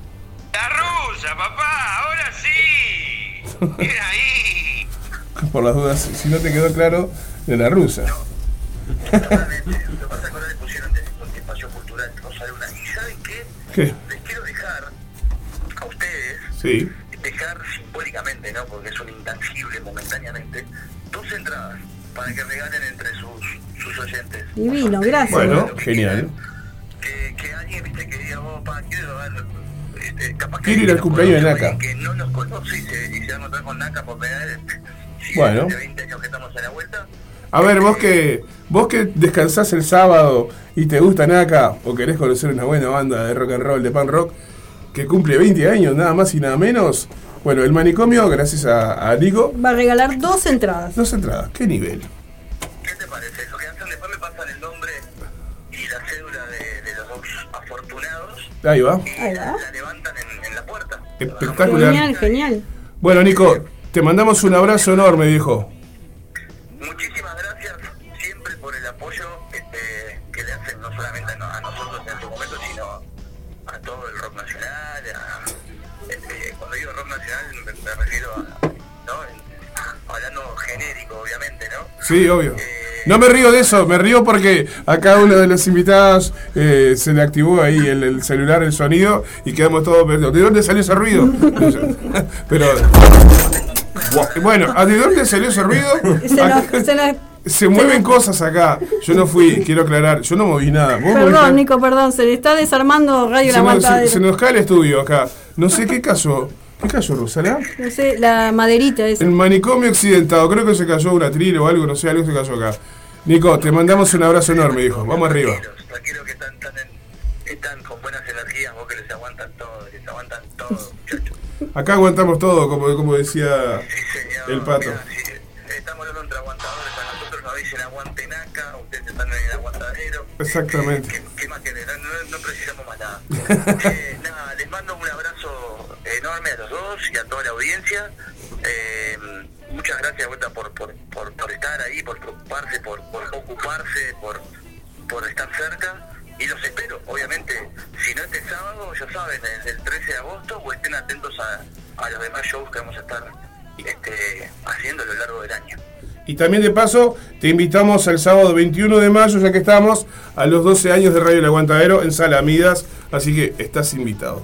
La rusa, papá, ahora sí. Mira ahí. Por las dudas, si no te quedó claro, de la rusa. Totalmente, lo que pasa es que ahora le pusieron de un espacio cultural Rosa Luna. ¿Y saben qué? ¿Qué? Les quiero dejar a ustedes Sí. dejar simbólicamente, ¿no? Porque es un intangible momentáneamente, dos entradas para que regalen entre sus, sus oyentes. Divino, gracias. Bueno, que genial. quieran. Que, que alguien, viste, que diga, oh, pa, quiero ver, este, capaz que Quiero ir al cumpleaños de Naka. Que no nos conoce y se, y se va a encontrar con Naka por primera vez. Bueno. hace 20 años que estamos a la vuelta. A ver, vos que vos que descansás el sábado y te gusta Naka o querés conocer una buena banda de rock and roll, de pan rock, que cumple 20 años, nada más y nada menos. Bueno, el manicomio, gracias a, a Nico, Va a regalar dos entradas. dos entradas. ¿Qué nivel? ¿Qué te parece? Lo que hacen después me pasan el nombre y la cédula de, de los dos afortunados Ahí va. y Ahí la, va. la levantan en, en la puerta. Espectacular. Genial, genial. Bueno, Nico, te mandamos un abrazo enorme, viejo. Muchísimas gracias Sí, obvio. No me río de eso, me río porque a cada uno de los invitados eh, se le activó ahí el, el celular, el sonido y quedamos todos pensando, ¿de dónde salió ese ruido? Pero bueno, ¿de dónde salió ese ruido? Se Acá- nos- se nos- se mueven cosas acá. Yo no fui, quiero aclarar, yo no moví nada. ¿Vos Perdón, moviste? Nico, perdón, se le está desarmando Radio se, La nos, se nos cae el estudio acá. No sé qué caso. ¿Qué cayó, Rosana? No sé, la maderita esa. El manicomio accidentado. Creo que se cayó una tril o algo, no sé, algo se cayó acá. Nico, te mandamos un abrazo enorme, hijo. Vamos arriba. Tranquilos, que están, están, en- están con buenas energías, vos que les aguantan todo, les aguantan todo, muchachos. Acá aguantamos todo, como, como decía Sí, señor. el pato. Mirá, sí, estamos hablando entre aguantadores, a nosotros nos dicen aguanten acá, ustedes están en el aguantadero. Exactamente. ¿Qué, qué más querés? No, no- no precisamos más nada. Eh, nada, les mando un abrazo enorme a los dos y a toda la audiencia. Eh, muchas gracias vuelta por, por, por, por estar ahí, por preocuparse, por, por ocuparse, por, por estar cerca. Y los espero, obviamente, si no este sábado, ya saben, el, el 13 de agosto, o estén atentos a, a los demás shows que vamos a estar este, haciendo a lo largo del año. Y también de paso, te invitamos el sábado 21 de mayo, ya que estamos, a los 12 años de Radio El Aguantadero en Sala Amidas, así que estás invitado.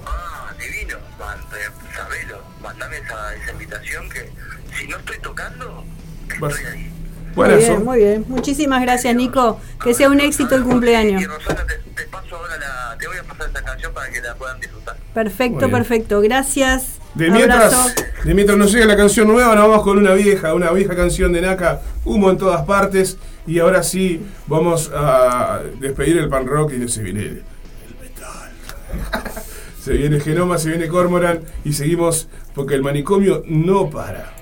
Si no estoy tocando, estoy ahí. Muy Buenas, bien, muy bien. Muchísimas gracias, Nico. Que sea un éxito el Y cumpleaños. Rosana, te, te paso ahora la, te voy a pasar esta canción para que la puedan disfrutar. Muy Perfecto, perfecto. Gracias. De mientras, de mientras nos llega la canción nueva, nos vamos con una vieja, una vieja canción de Naka, humo en todas partes. Y ahora sí, vamos a despedir el pan rock y se viene el metal. se viene Genoma, se viene Cormoran y seguimos porque el manicomio no para.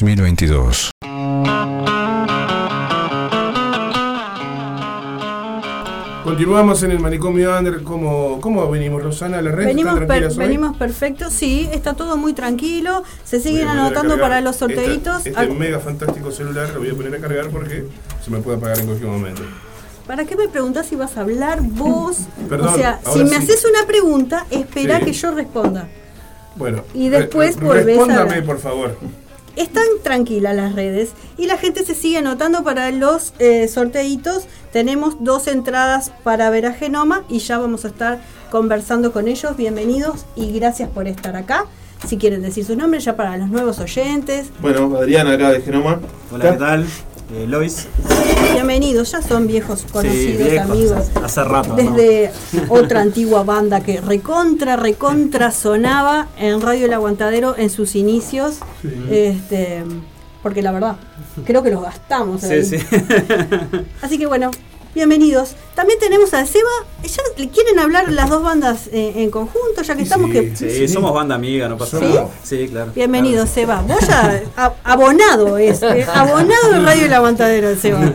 2022. Continuamos en el manicomio Under. ¿Cómo, cómo venimos, Rosana? ¿La red Venimos, per- hoy? venimos perfecto, sí, está todo muy tranquilo. Se siguen anotando para los esta- sorteitos. Este, Ah, mega fantástico celular lo voy a poner a cargar porque se me puede apagar en cualquier momento. ¿Para qué me preguntás si vas a hablar vos? Perdón, o sea, si me sí. haces una pregunta, espera Sí. que yo responda. Bueno. Y después re- volvés a Respóndame, por favor. Están tranquilas las redes y la gente se sigue anotando para los eh, sorteitos. Tenemos dos entradas para ver a Genoma y ya vamos a estar conversando con ellos. Bienvenidos y gracias por estar acá. Si quieren decir su nombre ya para los nuevos oyentes. Bueno, Adrián acá de Genoma. Hola, ¿qué tal? Eh, Lois. Bienvenidos, ya son viejos conocidos, viejos, amigos. hace rato, ¿no? Desde otra antigua banda que recontra, recontra sonaba en Radio El Aguantadero en sus inicios. Este, porque la verdad, creo que los gastamos. ahí. Sí, sí. Así que bueno, bienvenidos. También tenemos a Seba. ¿Ya le quieren hablar las dos bandas eh, en conjunto? Ya que estamos que. Sí, somos banda amiga, no pasa ¿Sí? nada. Sí, claro. Bienvenido, Seba. Vos ya a- abonado es, eh, abonado de Radio El Aguantadero, Seba.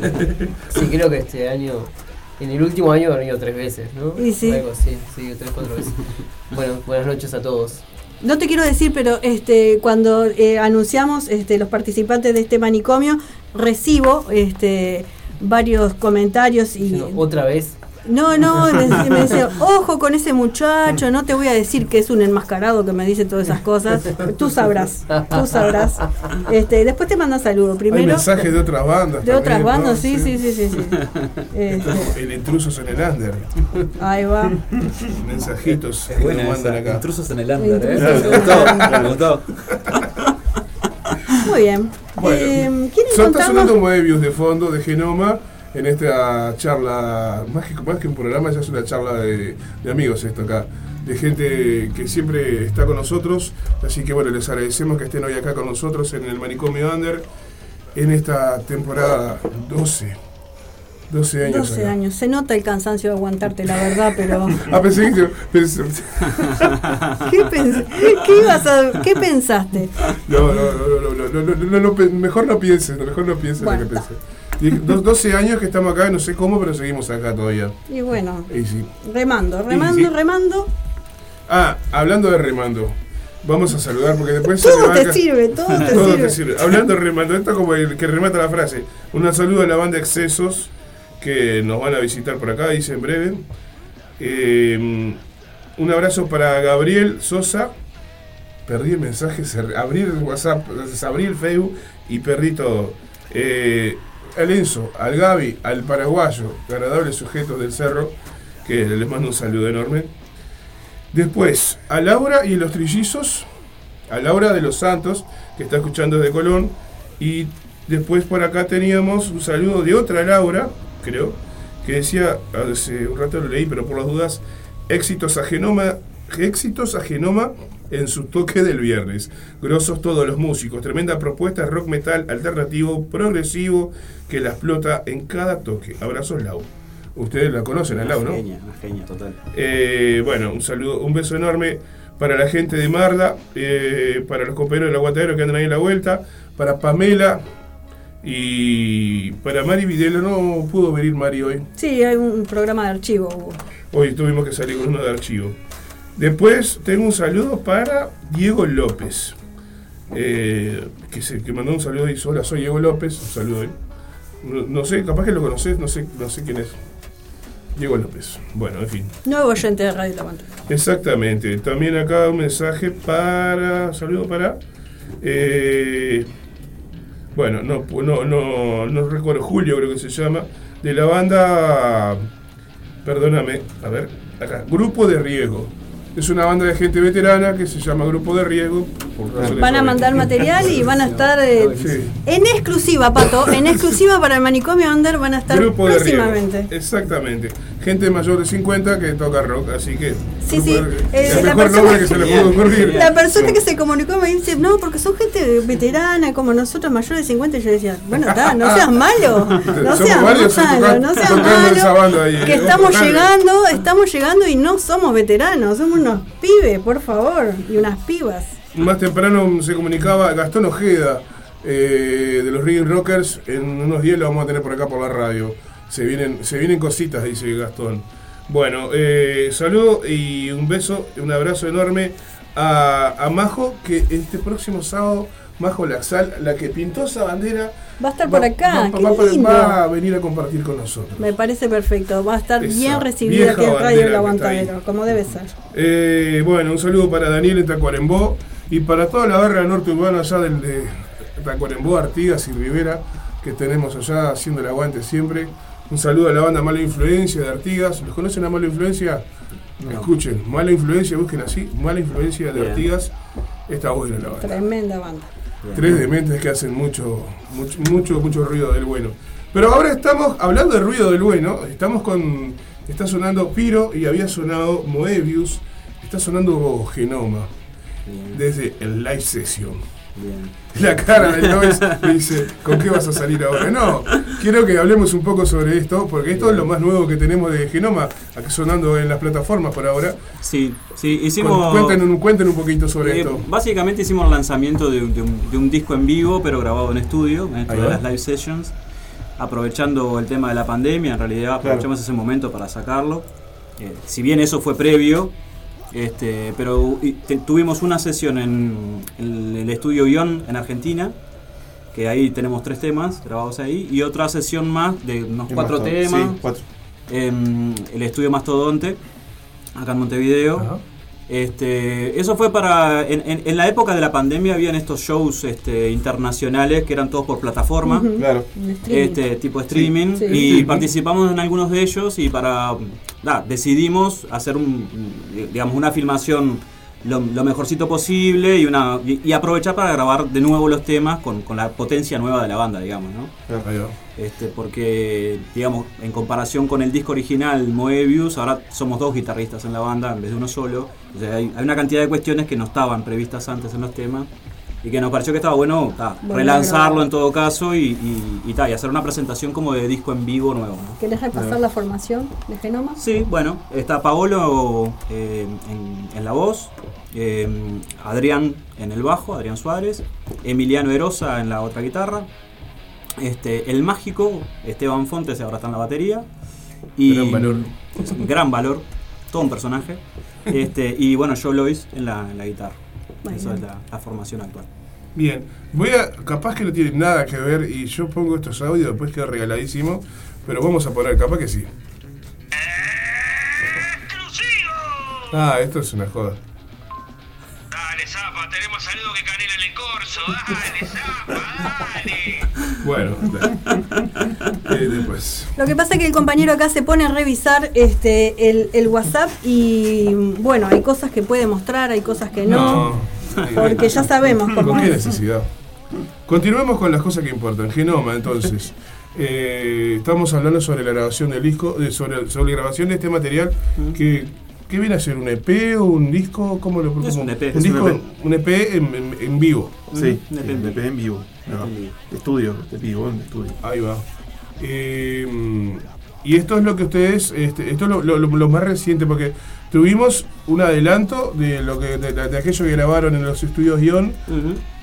Sí, creo que este año, en el último año he venido tres veces, ¿no? Y sí. Algo así, sí, tres, cuatro veces. Bueno, buenas noches a todos. No te quiero decir, pero este cuando eh, anunciamos este, los participantes de este manicomio, recibo este varios comentarios y No, Otra vez. no, no, me, decía, ojo con ese muchacho, no te voy a decir que es un enmascarado que me dice todas esas cosas. Tú sabrás, tú sabrás. Este, después te mandan saludos. Hay Primero mensajes de otras bandas. de otras bandas, sí, sí, sí, sí, sí. Este, El intrusos en el under. ahí va. Mensajitos Es que buena nos mandan esa. acá. Intrusos en el under, ¿eh? Me gustó, me gustó. Muy bien. Bueno, Eh, ¿Quieren Son- está sonando? Moebius de fondo de Genoma en esta charla, más que, más que un programa, ya es una charla de, de amigos esto acá, de gente que siempre está con nosotros, así que bueno, les agradecemos que estén hoy acá con nosotros en el Manicomio Under en esta temporada 12. 12 años. 12 años. Se nota el cansancio de aguantarte, la verdad, pero. ah, pensé que. Pensé... ¿Qué, ¿Qué, ibas pensaste? No, no, no, no, no, no, no, no mejor no pienses, mejor no pienses bueno, lo que pensé. Y 12 años que estamos acá, no sé cómo, pero seguimos acá todavía. Y bueno, y sí. remando, remando, remando. Ah, hablando de remando, vamos a saludar porque después todo te sirve todo, te, todo sirve. te sirve hablando de remando esto es como el que remata la frase un saludo a la banda excesos que nos van a visitar por acá, dice en breve. Eh, un abrazo para Gabriel Sosa. Perdí el mensaje, abrí el WhatsApp, abrí el Facebook y perdí todo. Eh, al Enzo, al Gaby, al paraguayo, agradables sujetos del cerro, que les mando un saludo enorme. Después, a Laura y los trillizos, a Laura de los Santos, que está escuchando desde Colón. Y después por acá teníamos un saludo de otra Laura, creo, que decía, hace un rato lo leí, pero por las dudas, éxitos a Genoma, éxitos a Genoma en su toque del viernes. Grosos todos los músicos, tremenda propuesta, rock metal alternativo, progresivo, que la explota en cada toque. Abrazos Lau. Ustedes la conocen a Lau, ¿no? genia, genia total. Eh, bueno, un saludo, un beso enorme para la gente de Marda, eh, para los compañeros del aguatadero que andan ahí en la vuelta, para Pamela y para Mari Videla. No pudo venir Mari hoy. Sí, hay un programa de archivo. Hugo. Hoy tuvimos que salir con uno de archivo. Después tengo un saludo para Diego López, eh, que, se, que mandó un saludo y dice, hola, soy Diego López, un saludo él. No, no sé, capaz que lo conoces, no sé, no sé quién es. Diego López. Bueno, en fin. Nuevo oyente de Radio Banda. Exactamente. También acá un mensaje para. Saludo para. eh, bueno, no, no, no, no recuerdo, Julio creo que se llama, de la banda. Perdóname, a ver, acá, Grupo de Riesgo. Es una banda de gente veterana que se llama Grupo de Riesgo. por Van a mandar material y van a estar eh, Sí. en exclusiva, Pato, en exclusiva para el manicomio Under van a estar Grupo de riesgo. próximamente. Exactamente. Gente mayor de 50 que toca rock, así que. Sí, sí. de- eh, el la mejor persona, nombre que se le pudo ocurrir. la persona que se comunicó me dice, no, porque son gente veterana como nosotros mayores de 50. Y yo decía, bueno, está, no seas malo, no seas malo, no seas malo. ahí, Que ¿eh? estamos llegando, estamos llegando y no somos veteranos, somos unos pibes, por favor, y unas pibas. más temprano se comunicaba Gastón Ojeda eh, de los Rigging Rockers. En unos días lo vamos a tener por acá por la radio. Se vienen, se vienen cositas, dice Gastón. Bueno, eh, saludo y un beso, un abrazo enorme a, a Majo, que este próximo sábado, Majo Laxal, la que pintó esa bandera, Va a estar por acá, va, va por- lindo. va a venir a compartir con nosotros. Me parece perfecto. Va a estar Esa bien recibida aquí en Radio El Aguantadero, como debe ser. Eh, bueno, un saludo para Daniel en Tacuarembó y para toda la barra norte urbana allá del de Tacuarembó, Artigas y Rivera, que tenemos allá haciendo el aguante siempre. Un saludo a la banda Mala Influencia de Artigas. ¿Los conocen a Mala Influencia? Escuchen, Mala Influencia, busquen así, Mala Influencia de Bien. Artigas. Está buena la banda. Tremenda banda. Tres dementes que hacen mucho, mucho, mucho, mucho ruido del bueno. Pero ahora estamos hablando de ruido del bueno. Estamos con. Está sonando Piro y había sonado Moebius. Está sonando Genoma. Desde el live session. Bien. La cara del Lois me dice, ¿con qué vas a salir ahora? No, quiero que hablemos un poco sobre esto, porque esto es lo más nuevo que tenemos de Genoma, aquí sonando en las plataformas por ahora. Sí, sí, hicimos. Cuenten un, cuenten un poquito sobre Eh, esto. básicamente hicimos el lanzamiento de, un- de un, de un disco en vivo, pero grabado en estudio, en esto de las live sessions, aprovechando el tema de la pandemia, en realidad aprovechamos ese momento para sacarlo. Eh, si bien eso fue previo, este, pero y te- tuvimos una sesión en, en el estudio Ion en Argentina, que ahí tenemos tres temas grabados ahí, y otra sesión más de unos ¿Qué cuatro temas Sí, cuatro. en el estudio Mastodonte, acá en Montevideo. Este, eso fue para. En, en- en la época de la pandemia habían estos shows este, internacionales que eran todos por plataforma. Claro. Este tipo de streaming Sí. y Sí. participamos en algunos de ellos y para decidimos hacer un digamos una filmación lo, lo mejorcito posible y una y, y aprovechar para grabar de nuevo los temas con, con la potencia nueva de la banda digamos ¿no? Este, porque, digamos, en comparación con el disco original Moebius, ahora somos dos guitarristas en la banda en vez de uno solo. O sea, hay, hay una cantidad de cuestiones que no estaban previstas antes en los temas y que nos pareció que estaba bueno ta, Bueno, relanzarlo bueno. en todo caso y, y, y ta, y hacer una presentación como de disco en vivo nuevo. ¿no? ¿Querés repasar la formación de Genoma? Sí, bueno, está Paolo eh, en, en la voz, eh, Adrián en el bajo, Adrián Suárez, Emiliano Erosa en la otra guitarra, este, el mágico, Esteban Fontes ahora está en la batería. Y, Gran valor. Gran valor, todo un personaje. Este, y bueno, Joe Lois en la, en la guitarra. Esa bien. es la, la formación actual. Bien, voy a, capaz que no tiene nada que ver y yo pongo estos audios, después queda regaladísimo, pero vamos a poner, capaz que sí. Ah, esto es una joda. Dale, Zapa, tenemos saludo que canela en el corso. Dale, Zapa, dale. Bueno, da- eh, después. Lo que pasa es que el compañero acá se pone a revisar este el, el WhatsApp y bueno, hay cosas que puede mostrar, hay cosas que no, porque ya sabemos cómo ¿Con qué es. necesidad? Continuemos con las cosas que importan. Genoma, entonces. Eh, estamos hablando sobre la grabación del disco, de- sobre, sobre la grabación de este material. Que, ¿Qué viene a ser? ¿Un EP o un disco? ¿Cómo lo Es cómo- un EP. Un un disco, EP. un EP en, en- en vivo. Sí, sí, EP. EP en vivo. No, en vivo. Estudio, de vivo, en estudio. Ahí va. Eh, y esto es lo que ustedes, este, esto es lo, lo- lo- lo más reciente, porque tuvimos un adelanto de lo que de, de aquello que grabaron en los estudios Guión,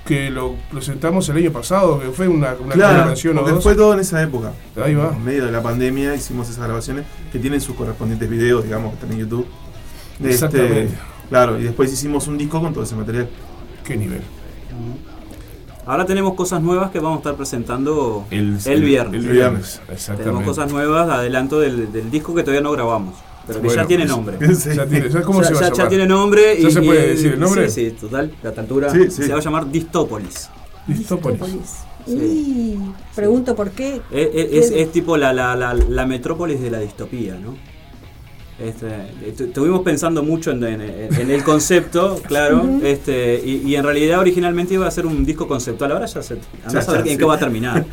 que lo presentamos el año pasado, que fue una, una, Claro, canción o dos. fue todo en esa época. Ahí va. En medio de la pandemia hicimos esas grabaciones que tienen sus correspondientes videos, digamos, que están en YouTube. Este, Exactamente. claro, y después hicimos un disco con todo ese material. ¿Qué nivel? Ahora tenemos cosas nuevas que vamos a estar presentando el, viernes. El viernes. viernes, Tenemos exactamente. cosas nuevas, adelanto del, del disco que todavía no grabamos, pero que Bueno, ya tiene nombre. Sí. Ya tiene, ¿sabes cómo ya, se va a ya- llamar? ya tiene nombre. ¿Ya y, se puede y- decir el nombre? Sí, sí, total, a esta altura. Sí, sí. Se va a llamar Distópolis. Distópolis. Y pregunto por qué. Es, es- es tipo la, la, la, la metrópolis de la distopía, ¿no? Este, estu- estuvimos pensando mucho en, en- en el concepto, claro, este, y, y en realidad originalmente iba a ser un disco conceptual, ahora ya se, andá a Ya saber está, en sí. qué va a terminar,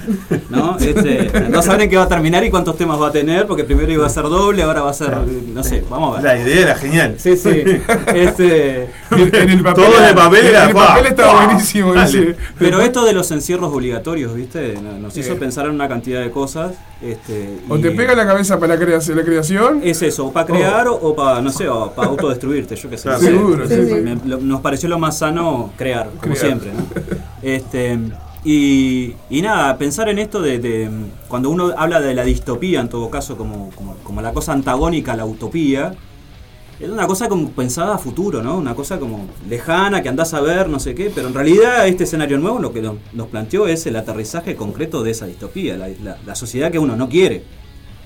¿no? Este, andá a saber en qué va a terminar y cuántos temas va a tener, porque primero iba a ser doble, ahora va a ser, no sé, vamos a ver. La idea era genial. Sí, sí, este, En, en el papel, Todo el papel en el pa, papel estaba pa, buenísimo. ese. pero esto de los encierros obligatorios, ¿viste? No- Nos hizo pensar en una cantidad de cosas. Este, O y- te pega la cabeza para la creación, la creación Es eso, para o procrear o, para, no sé, o para autodestruirte, yo qué sé. Claro. No sé. Seguro, sí, sí. Me- lo- nos pareció lo más sano crear, como Crear. siempre. ¿no? Este, y, y nada, pensar en esto de, de- cuando uno habla de la distopía, en todo caso, como, como, como la cosa antagónica a la utopía, es una cosa como pensada a futuro, ¿no? Una cosa como lejana, que andás a ver, no sé qué, pero en realidad este escenario nuevo lo que nos, nos planteó es el aterrizaje concreto de esa distopía, la, la- la sociedad que uno no quiere.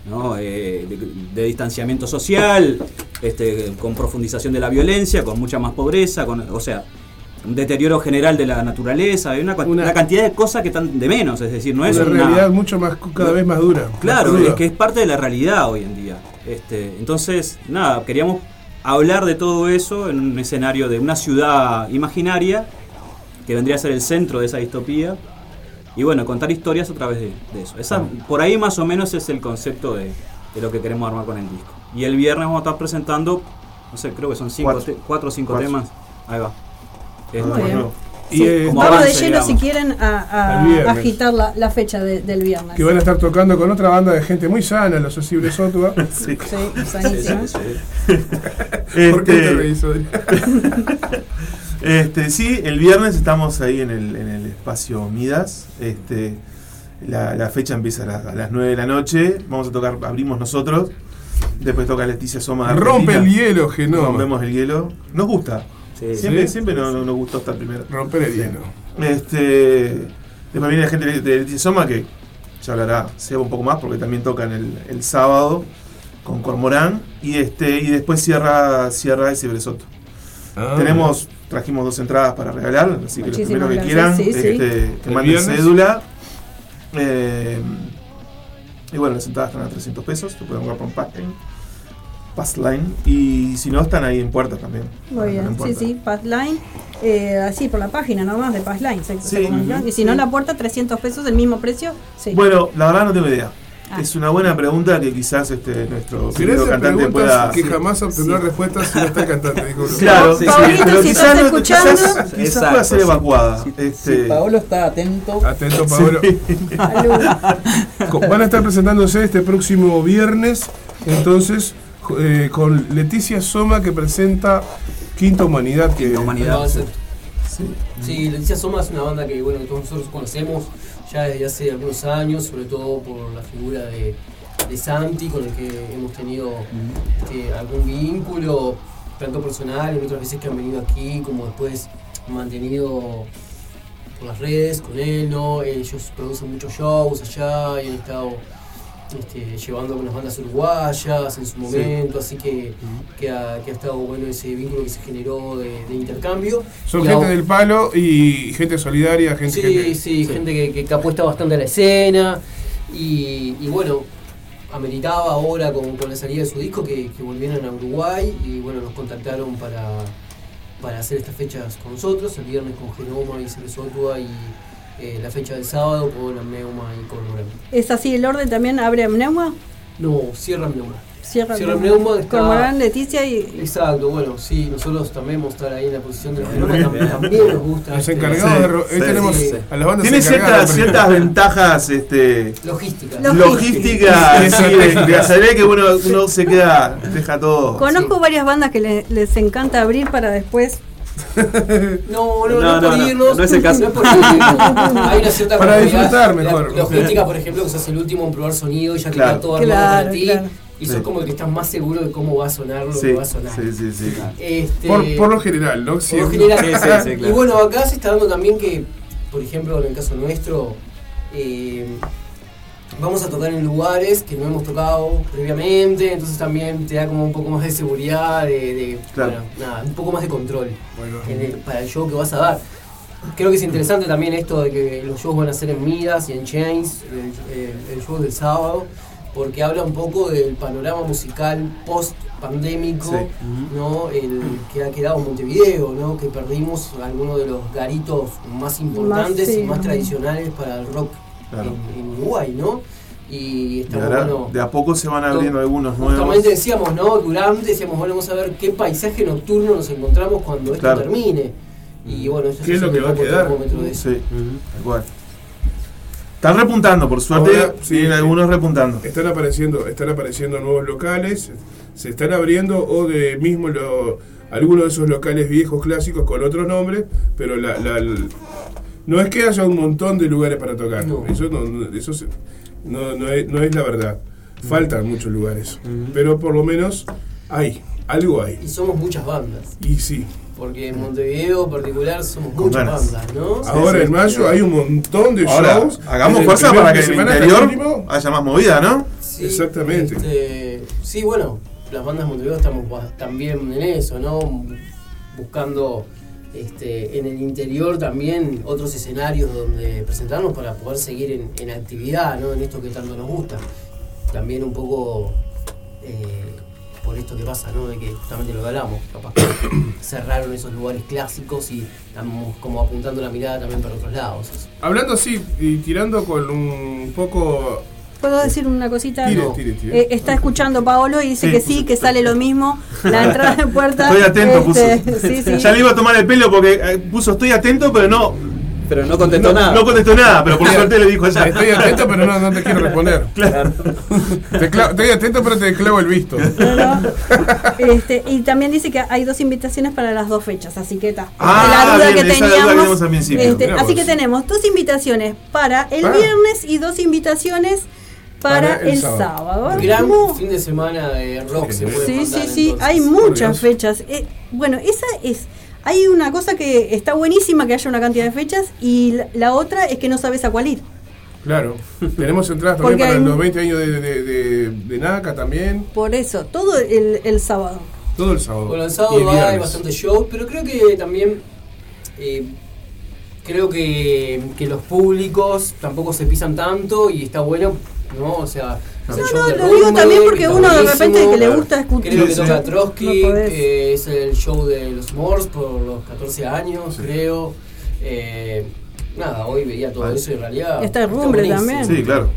¿No? Eh, de, de distanciamiento social, este, con profundización de la violencia, con mucha más pobreza, con, o sea, un deterioro general de la naturaleza, hay una, Una- una cantidad de cosas que están de menos, es decir, no es una realidad mucho más, cada vez más dura. Claro, más es que es parte de la realidad hoy en día. Este, entonces, nada, queríamos hablar de todo eso en un escenario de una ciudad imaginaria que vendría a ser el centro de esa distopía. Y bueno, contar historias a través de, de eso. Esa, por ahí más o menos es el concepto de, de lo que queremos armar con el disco. Y el viernes vamos a estar presentando, no sé, creo que son cinco Cuatro. te- cuatro o cinco Cuatro. temas. Ahí va. Este, Muy bien. Y, Sí, eh, Vamos de lleno si quieren a, agitar la, la fecha de- del viernes. que van a estar tocando con otra banda de gente muy sana, los Osibre Sotua. Sí. Sí, sanísimo. ¿Por qué te Este, reís, Odri? Este, sí, el viernes estamos ahí en el, en el espacio Midas. Este, la, la fecha empieza a las, a las 9 de la noche. Vamos a tocar, abrimos nosotros. Después toca Leticia Soma. de Rompe el Argentina. hielo, Genoma. Rompemos el hielo. Nos gusta. Sí. Siempre, ¿Sí? siempre nos, nos gustó estar primero. Romper el hielo. Este, después viene la gente de de Leticia Soma que ya hablará Seba un poco más porque también tocan el, el sábado con Cormorán. Y este y después cierra, cierra ese Bresoto. Ah. Tenemos, trajimos dos entradas para regalar, así que los Muchísimas primeros que quieran, sí, sí. este, que ¿El manden viernes? cédula. Eh, y bueno, las entradas están a 300 pesos, te pueden comprar por Passline. Passline. Y si no, están ahí en puertas también. Muy bien, sí, sí, Passline, eh, así por la página nomás de se Sí, y si no sí. la puerta 300 pesos, el mismo precio, sí. Bueno, la verdad no tengo idea. Ah. Es una buena pregunta que quizás este, nuestro Si cantante pueda. que jamás obtendrá respuestas si no está el cantante, Bruno. Claro, Sí, sí, Pablito, pero si quizás, estás no- escuchando- quizás, quizás Exacto, pueda ser sí. evacuada. Si Este, Paolo está atento, Atento. Co- Van a estar presentándose este próximo viernes, entonces, eh, con Leticia Soma que presenta Quinta Humanidad. Que, Quinta Humanidad. Sí. Sí, Leticia Soma es una banda que bueno que todos nosotros conocemos ya desde hace algunos años, sobre todo por la figura de, de Santi, con el que hemos tenido este, algún vínculo, tanto personal, y otras veces que han venido aquí, como después mantenido por las redes con él, ¿no? Ellos producen muchos shows allá y han estado este, llevando algunas bandas uruguayas en su momento, así que, que, ha, que ha estado bueno ese vínculo que se generó de, de intercambio. son Y gente del palo y gente solidaria, gente, Sí, gente- sí, gente que, que- que apuesta bastante a la escena. Y, y bueno, ameritaba ahora con, con la salida de su disco que, que volvieran a Uruguay y bueno, nos contactaron para, para hacer estas fechas con nosotros, el viernes con Genoma y Ceresotua y eh, la fecha del sábado con Amneuma y con Morán. ¿Es así el orden también? ¿Abre Amneuma? No, cierra Amneuma. Cierra, Cierra Amneuma. Amneuma, está- Cormorán, Leticia y... Exacto, bueno, sí, nosotros también vamos a estar ahí en la posición de los también, también nos gusta. Los este, encargados Sí, de. sí, tenemos sí. a las bandas Tiene ciertas, ciertas ventajas este, Logística. Logística. logísticas sí, de, hacer que uno, uno se queda, deja todo. Conozco varias bandas que le- les encanta abrir para después... No, no, no, No, por no, irnos. no es el caso. No es por irnos. Hay una cierta Para disfrutar mejor. La logística, por ejemplo, que sos el último en probar sonido, ya que Claro. está todo armado Claro, para ti. claro. Y sos Sí. como el que estás más seguro de cómo va a sonar lo Sí, que va a sonar. sí, sí, sí. Este, Por, por lo general, ¿no? por lo general. Sí, sí, sí, claro. Y bueno, acá se está dando también que, por ejemplo, en el caso nuestro, eh, vamos a tocar en lugares que no hemos tocado previamente, entonces también te da como un poco más de seguridad, de, de- Claro. bueno, nada, un poco más de control Bueno, en el- para el show que vas a dar. Creo que es interesante también esto de que los shows van a ser en Midas y en Chains, el, el- el show del sábado, porque habla un poco del panorama musical post pandémico, Sí. ¿no? El que ha quedado en Montevideo, ¿no? Que perdimos algunos de los garitos más importantes sí, y más tradicionales para el rock Claro. en, en Uruguay, ¿no? Y Y estamos ahora, bueno. de a poco se van abriendo algunos nuevos. Justamente decíamos, ¿no? Durante decíamos, bueno, vamos a ver qué paisaje nocturno nos encontramos cuando esto termine. Y bueno, esto ¿Qué es lo que va a un poco el quedar? de eso. Sí, tal cual. Están repuntando, por suerte, Ahora, sí, algunos repuntando. Están apareciendo, están apareciendo nuevos locales, se están abriendo o de mismo lo, algunos de esos locales viejos clásicos con otros nombres, pero la, no es que haya un montón de lugares para tocar. Eso, no, no- eso se- no, no es, no es la verdad. Faltan muchos lugares, pero por lo menos hay, algo hay. Y somos muchas bandas. Y sí. Porque en Montevideo en particular somos Con muchas ganas. bandas, ¿no? Ahora en mayo hay un montón de Ahora, shows. hagamos fuerza para que en el interior haya más movida, ¿no? Sí, Exactamente. este, sí, bueno, las bandas de Montevideo estamos también en eso, ¿no? Buscando este, en el interior también otros escenarios donde presentarnos para poder seguir en, actividad, ¿no? En esto que tanto nos gusta. También un poco eh, por esto que pasa, ¿no? De que justamente lo que hablamos, capaz cerraron esos lugares clásicos y estamos como apuntando la mirada también para otros lados. Hablando así y tirando con un poco ¿Puedo decir una cosita? Tire, No. tire, tire. Eh, está escuchando Paolo y dice Sí. que sí, que sale lo mismo. La entrada de puerta. Estoy atento, este, puso. sí, sí. Ya le iba a tomar el pelo porque eh, puso estoy atento, pero no. Pero no contestó no, nada. No contestó nada, pero por suerte le dijo allá. Estoy atento, pero no, no te quiero responder. Claro. Te estoy atento, pero te clavo el visto. Este, y también dice que hay dos invitaciones para las dos fechas, así que está. Ah, la duda bien, que duda teníamos. principio. este, así que tenemos dos invitaciones para el Ah. viernes y dos invitaciones para, Para el el, sábado. sábado. Gran fin de semana de rock se puede Sí, mandar, sí, sí, entonces. hay muchas fechas. Eh, bueno, esa es. Hay una cosa que está buenísima que haya una cantidad de fechas y la, la otra es que no sabes a cuál ir. Claro. Tenemos entradas también Porque para hay- los 20 años de, de, de, de NACA también. Por eso, todo el, el sábado. Todo el sábado. Bueno, el sábado hay viernes. bastante show, pero creo que también. eh, creo que, que los públicos tampoco se pisan tanto y está bueno, ¿no? O sea. No, lo digo también porque uno de repente que le gusta escuchar- Creo que toca. Trotsky, No es el show de los Morse por los 14 años, creo. Eh, nada, hoy veía todo eso y en realidad. Está buenísimo. también. Sí, claro.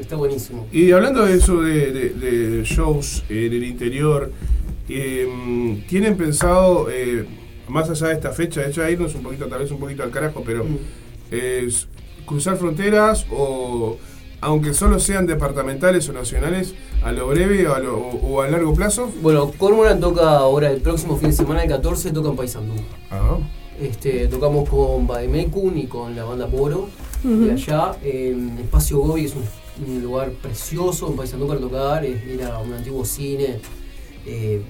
Está buenísimo. Y hablando de eso de, de- de shows en el interior, eh, ¿tienen pensado, eh, más allá de esta fecha, de hecho a irnos un poquito, tal vez un poquito al carajo, pero es cruzar fronteras o, aunque solo sean departamentales o nacionales, a lo breve o a, lo- o a largo plazo? Bueno, Cormoran toca ahora el próximo fin de semana, el 14, toca en Paysandú. Ah, Este, tocamos con Bademekun y con la banda Poro Ujú. de allá. En Espacio Gobi es un, un lugar precioso en Paysandú para tocar. es- Era un antiguo cine, eh,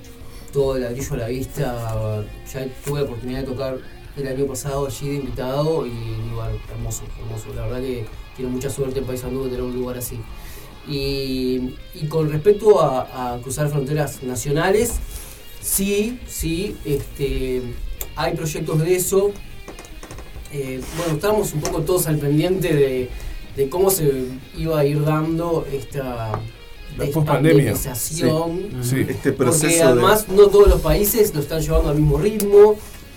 todo el ladrillo a la vista. Ya tuve la oportunidad de tocar el año pasado allí de invitado y un lugar hermoso, hermoso. La verdad que tiene mucha suerte en Paysandú de tener un lugar así. Y, y con respecto a, a cruzar fronteras nacionales, sí, sí, este, hay proyectos de eso. Eh, bueno, estábamos un poco todos al pendiente de, de cómo se iba a ir dando esta La pospandemia. Sí. Sí. Este porque proceso de- además no todos los países lo están llevando al mismo ritmo.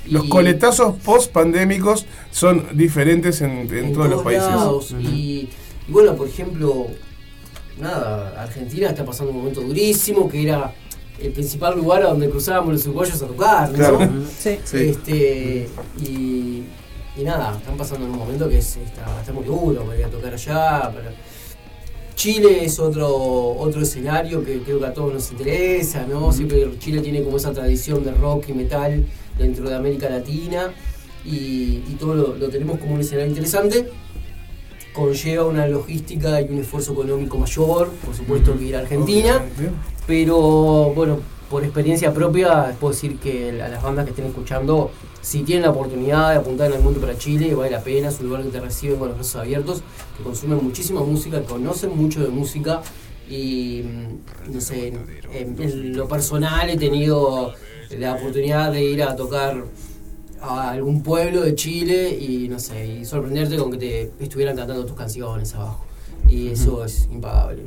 Los y- coletazos post-pandémicos son diferentes en, en todos los países. lados. y, y bueno, por ejemplo, nada, Argentina está pasando un momento durísimo que era el principal lugar a donde cruzábamos los uruguayos a tocar, ¿no? Claro. Sí. Este, y, y nada, están pasando en un momento que es- está, está muy duro para ir a tocar allá. para- Chile es otro, otro escenario que creo que a todos nos interesa, ¿no? Siempre Chile tiene como esa tradición de rock y metal dentro de América Latina y, y todo lo, lo tenemos como un escenario interesante. Conlleva una logística y un esfuerzo económico mayor, por supuesto, que ir a Argentina. Pero bueno, por experiencia propia, puedo decir que a las bandas que estén escuchando, si tienen la oportunidad de apuntar en el mundo para Chile, vale la pena, es un lugar que te reciben con los brazos abiertos, que consumen muchísima música, conocen mucho de música y mm, no sé, en, en lo personal he tenido la oportunidad de ir a tocar a algún pueblo de Chile y no sé, y sorprenderte con que te estuvieran cantando tus canciones abajo. Y eso es impagable.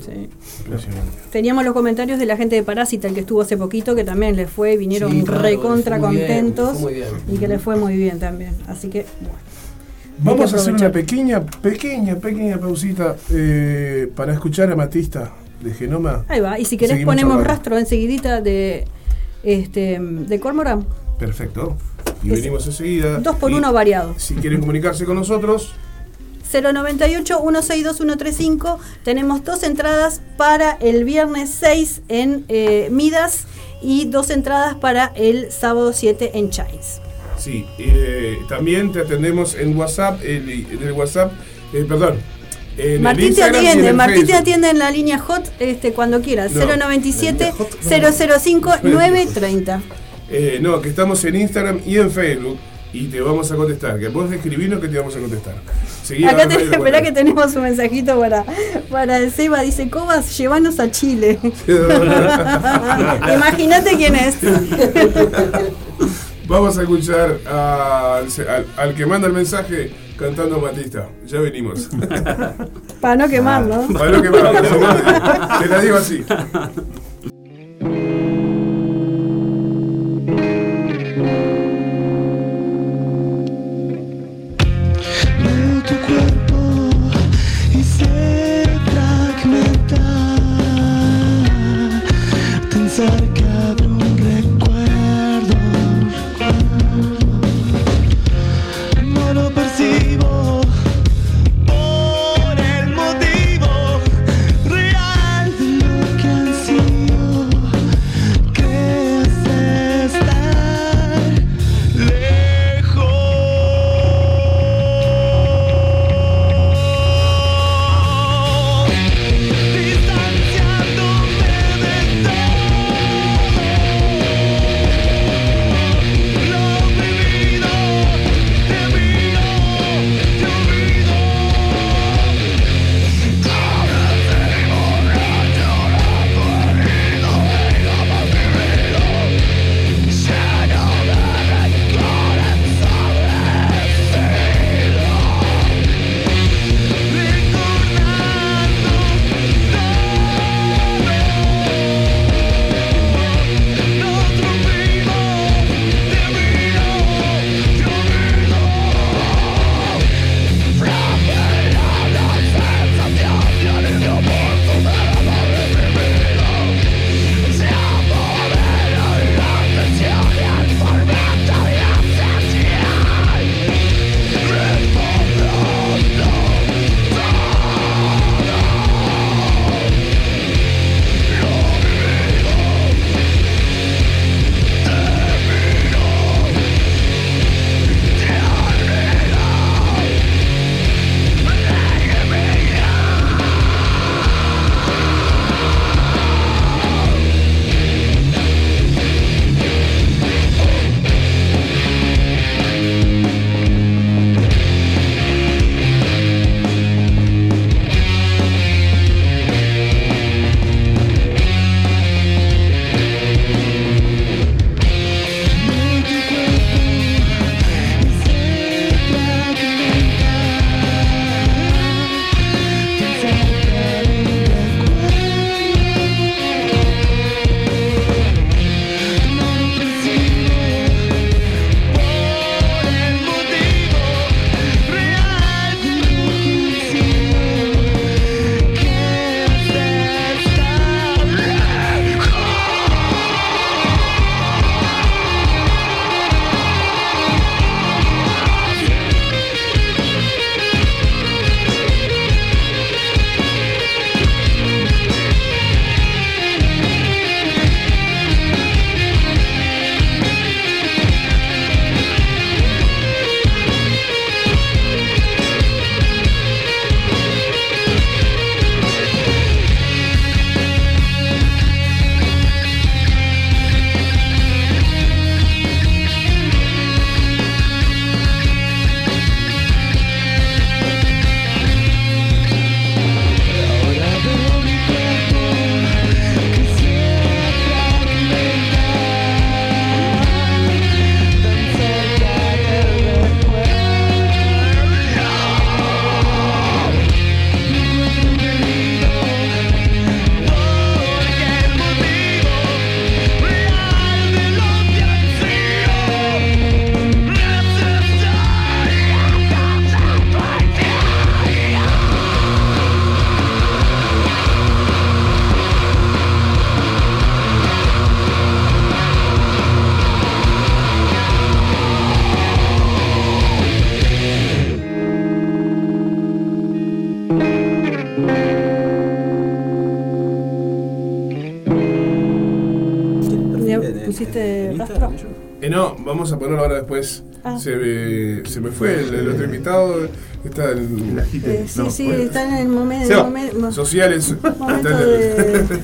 Teníamos los comentarios de la gente de Parásita, el que estuvo hace poquito, que también les fue, vinieron Sí, claro, recontra contentos les fue muy bien. y que les fue muy bien también. Así que, bueno. Vamos a hacer una pequeña, pequeña, pequeña pausita eh, para escuchar a Matista de Genoma. Ahí va. Y si querés Seguimos ponemos rastro enseguidita de este de Cormoran. Perfecto. Y Es- venimos enseguida. Dos por Y uno variado. Si quieren comunicarse con nosotros, 098-162-135. Tenemos dos entradas para el viernes 6 en eh, Midas y dos entradas para el sábado 7 en Chines. Sí, eh, también te atendemos en WhatsApp, en, en el WhatsApp, eh, perdón. En Martín te atiende, Martín te atiende en la línea hot este, cuando quieras. No, 097 la 005 930. Eh, no, que estamos en Instagram y en Facebook y te vamos a contestar. Que vos escribinos que te vamos a contestar. Seguí Acá que tenemos un mensajito para, para el Seba. Dice, Cobas, llévanos a Chile. Imagínate quién es. Vamos a escuchar al, al- al que manda el mensaje cantando Matista. Ya venimos. Para no quemar, ¿no? Para no quemar, te la digo así. Vamos a ponerlo ahora después. Ah. Se, me, se me fue el, el otro invitado. Está en Eh, sí, sí, está en el momento. Sociales. momento Está en el-